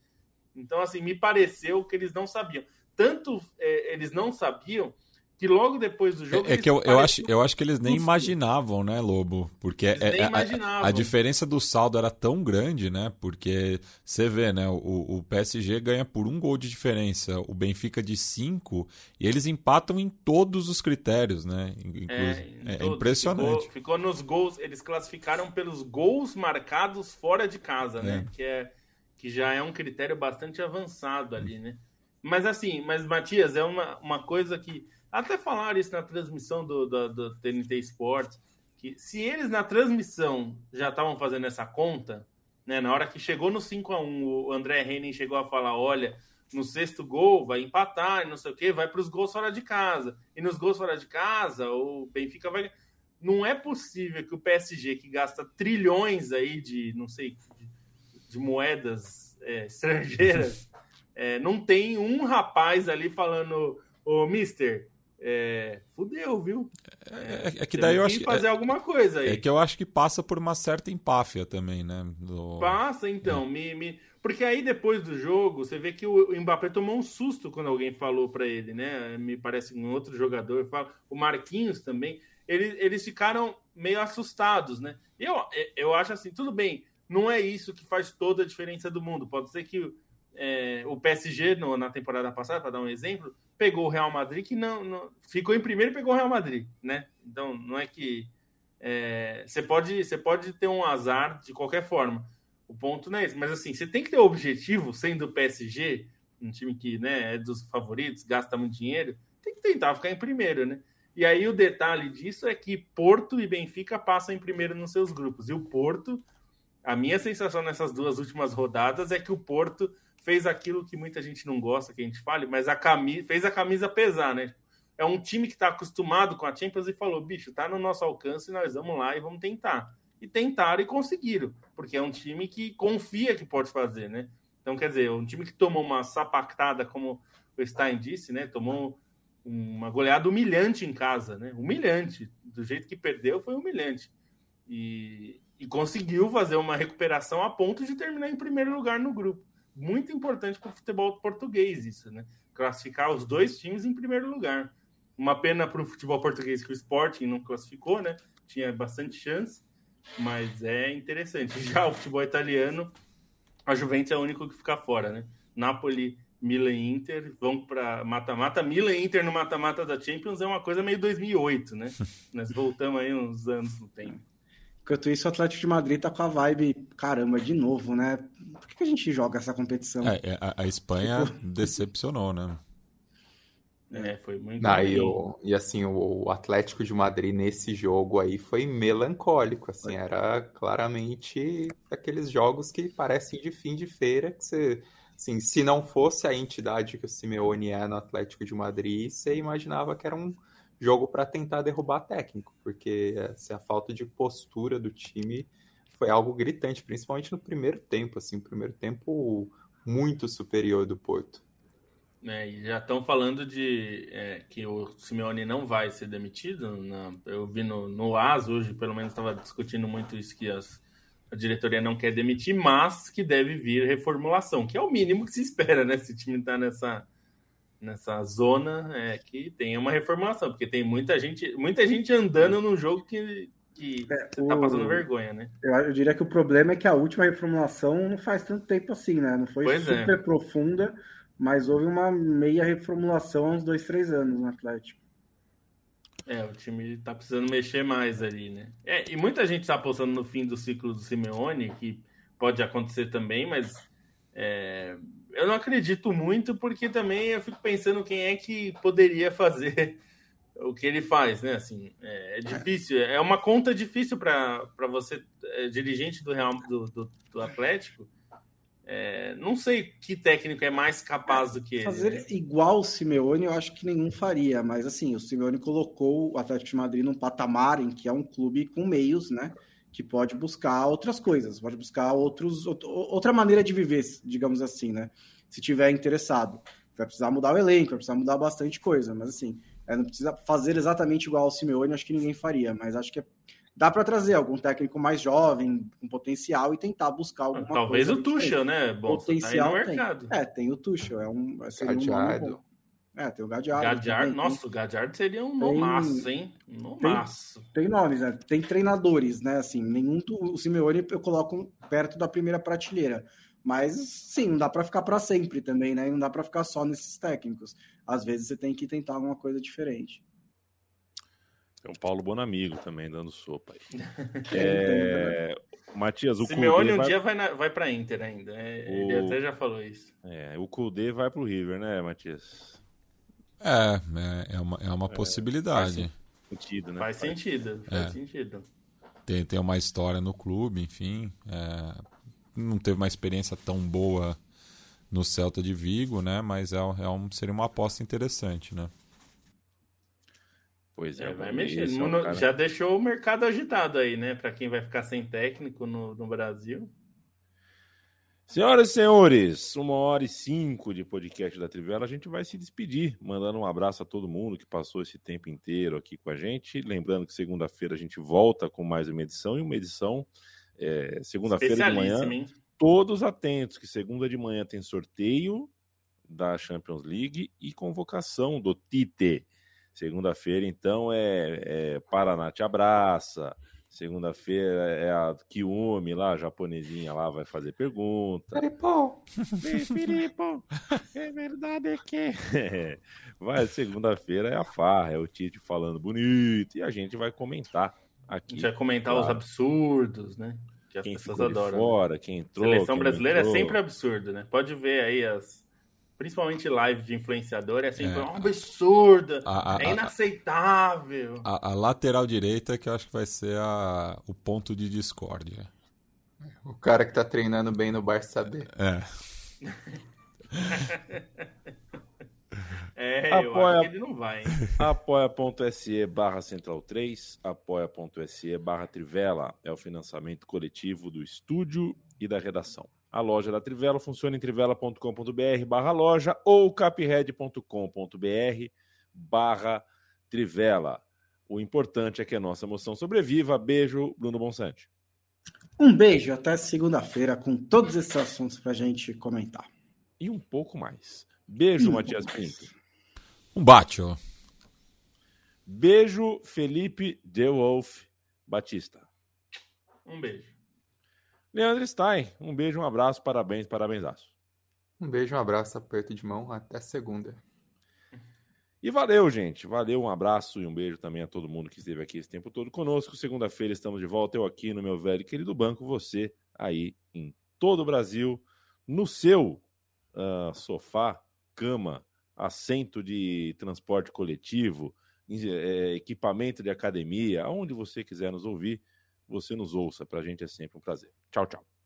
Então, assim, me pareceu que eles não sabiam. Tanto é, eles não sabiam que logo depois do jogo. É, é que eu, eu, acho, eu acho que eles nem imaginavam, né, Lobo? Porque é, é a, a, diferença do saldo era tão grande, né? Porque você vê, né? O, o PSG ganha por um gol de diferença, o Benfica de cinco, e eles empatam em todos os critérios, né? É, é impressionante. Ficou, ficou, nos gols, eles classificaram pelos gols marcados fora de casa, né? É. Que, é, que já é um critério bastante avançado ali, né? Mas assim, mas Matias, é uma, uma coisa que até falaram isso na transmissão do, do, do TNT Sports, que se eles na transmissão já estavam fazendo essa conta, né, na hora que chegou no 5 a 1 o André Henning chegou a falar, olha, no sexto gol vai empatar, não sei o que, vai para os gols fora de casa. E nos gols fora de casa, o Benfica vai. Não é possível que o PSG, que gasta trilhões aí de, não sei, de, de moedas é, estrangeiras, é, não tem um rapaz ali falando, ô, mister, é, fudeu, viu? É, é, é que daí eu acho que fazer é, alguma coisa aí. É que eu acho que passa por uma certa empáfia também, né? Do... Passa, então. É. Me, me... Porque aí depois do jogo, você vê que o Mbappé tomou um susto quando alguém falou para ele, né? Me parece que um outro jogador fala, o Marquinhos também. Eles, eles ficaram meio assustados, né? Eu, eu acho assim, tudo bem, não é isso que faz toda a diferença do mundo. Pode ser que é, o PSG, no, na temporada passada, para dar um exemplo, pegou o Real Madrid, que não, não, ficou em primeiro e pegou o Real Madrid, né? Então, não é que é, você pode você pode ter um azar de qualquer forma. O ponto não é esse, mas assim, você tem que ter o objetivo, sendo o PSG, um time que né, é dos favoritos, gasta muito dinheiro, tem que tentar ficar em primeiro, né? E aí o detalhe disso é que Porto e Benfica passam em primeiro nos seus grupos. E o Porto, a minha sensação nessas duas últimas rodadas é que o Porto fez aquilo que muita gente não gosta que a gente fale, mas a camisa, fez a camisa pesar, né? É um time que está acostumado com a Champions e falou: bicho, tá no nosso alcance, nós vamos lá e vamos tentar. E tentaram e conseguiram, porque é um time que confia que pode fazer, né? Então, quer dizer, um time que tomou uma sapactada, como o Stein disse, né? Tomou uma goleada humilhante em casa, né? Humilhante. Do jeito que perdeu, foi humilhante. E, e conseguiu fazer uma recuperação a ponto de terminar em primeiro lugar no grupo muito importante para o futebol português isso, né? Classificar os dois times em primeiro lugar. Uma pena para o futebol português que o Sporting não classificou, né? Tinha bastante chance, mas é interessante. Já o futebol italiano, a Juventus é o único que fica fora, né? Napoli, Milan e Inter vão para mata-mata. Milan e Inter no mata-mata da Champions é uma coisa meio 2008, né? Nós voltamos aí uns anos no tempo. Enquanto isso, o Atlético de Madrid tá com a vibe, caramba, de novo, né? Por que, que a gente joga essa competição? É, é a, a, Espanha tipo... decepcionou, né? É, foi muito Não, e, o, e, assim, o Atlético de Madrid nesse jogo aí foi melancólico, assim, era claramente aqueles jogos que parecem de fim de feira, que você, assim, se não fosse a entidade que o Simeone é no Atlético de Madrid, você imaginava que era um jogo para tentar derrubar técnico, porque assim, a falta de postura do time foi algo gritante, principalmente no primeiro tempo, assim, primeiro tempo muito superior do Porto. É, já estão falando de é, que o Simeone não vai ser demitido. Na, eu vi no, no AS hoje, pelo menos estava discutindo muito isso que as, a diretoria não quer demitir, mas que deve vir reformulação, que é o mínimo que se espera, né? Se o time está nessa, nessa zona é, que tem uma reformulação, porque tem muita gente, muita gente andando num jogo que, que é, tá o... tá passando vergonha, né? Eu, eu, diria que o problema é que a última reformulação não faz tanto tempo assim, né? Não foi pois é. super é. profunda, mas houve uma meia reformulação há uns dois, três anos no Atlético. É, o time tá precisando mexer mais ali, né? É, e muita gente tá apostando no fim do ciclo do Simeone, que pode acontecer também, mas é, eu não acredito muito, porque também eu fico pensando quem é que poderia fazer o que ele faz, né? Assim, é, é difícil, é uma conta difícil para você, é, dirigente do Real do, do, do Atlético. É, não sei que técnico é mais capaz do que ele. Fazer né? igual o Simeone, eu acho que nenhum faria, mas assim, o Simeone colocou o Atlético de Madrid num patamar em que é um clube com meios, né? Que pode buscar outras coisas, pode buscar outros, outra maneira de viver, digamos assim, né? Se tiver interessado. Vai precisar mudar o elenco, vai precisar mudar bastante coisa, mas assim, é, não precisa fazer exatamente igual ao Simeone, acho que ninguém faria, mas acho que dá para trazer algum técnico mais jovem, com potencial, e tentar buscar alguma Talvez coisa. Talvez o Tuchel, né? Bom, potencial tá tem. É, tem o Tuchel, é um, seria um é, tem o Gadiardo. Gadiardo nossa, o Gadiardo seria um nomaço, hein? Nomaço. Tem, tem nomes, né? Tem treinadores, né? Assim, nenhum do, o Simeone eu coloco perto da primeira prateleira. Mas sim, não dá para ficar para sempre também, né? Não dá para ficar só nesses técnicos. Às vezes você tem que tentar alguma coisa diferente. Tem o Paulo Bonamigo também dando sopa aí. é... Matias, o Simeone um vai... dia vai, na... vai para Inter ainda. É, o... Ele até já falou isso. É, o Kudê vai para o River, né, Matias? É, é, é uma, é uma é, possibilidade. Faz sentido, né? Faz sentido, faz é. sentido. Tem, tem uma história no clube, enfim. É, não teve uma experiência tão boa no Celta de Vigo, né? Mas é, é um, seria uma aposta interessante, né? Pois é, é vai mexer. É um cara... Já deixou o mercado agitado aí, né? Para quem vai ficar sem técnico no, no Brasil. Senhoras e senhores, uma hora e cinco de podcast da Trivela, a gente vai se despedir, mandando um abraço a todo mundo que passou esse tempo inteiro aqui com a gente. Lembrando que segunda-feira a gente volta com mais uma edição e uma edição é, segunda-feira de manhã. Hein? Todos atentos, que segunda de manhã tem sorteio da Champions League e convocação do Tite. Segunda-feira, então, é, é Paraná te abraça. Segunda-feira é a Kiumi lá, a japonesinha lá, vai fazer pergunta. Piripom! Piripom! É verdade que. Vai, segunda-feira é a farra, é o Tite falando bonito e a gente vai comentar aqui. A gente vai comentar claro. os absurdos, né? Que as quem pessoas adoram. Né? Fora, né? quem entrou. Seleção quem brasileira entrou. é sempre absurdo, né? Pode ver aí as principalmente live de influenciador, é sempre é. um absurdo, a, a, é inaceitável. A, a, lateral direita que eu acho que vai ser a, o ponto de discórdia. O cara que tá treinando bem no Barça saber. É. é, Apoia... eu acho que ele não vai. Apoia.se barra central 3, apoia.se barra trivela, é o financiamento coletivo do estúdio e da redação. A loja da Trivela funciona em trivela.com.br barra loja ou capred.com.br barra Trivela. O importante é que a nossa emoção sobreviva. Beijo, Bruno Bonsante. Um beijo, até segunda-feira com todos esses assuntos para a gente comentar. E um pouco mais. Beijo, um Matias Pinto. Um bate, ó. Beijo, Felipe De Wolf Batista. Um beijo. Leandro Stein, um beijo, um abraço, parabéns, parabensaço. Um beijo, um abraço, aperto de mão, até segunda. E valeu, gente. Valeu, um abraço e um beijo também a todo mundo que esteve aqui esse tempo todo conosco. Segunda-feira estamos de volta, eu aqui no meu velho e querido banco, você aí em todo o Brasil, no seu uh, sofá, cama, assento de transporte coletivo, é, equipamento de academia, aonde você quiser nos ouvir, você nos ouça. Para a gente é sempre um prazer. Tchau, tchau.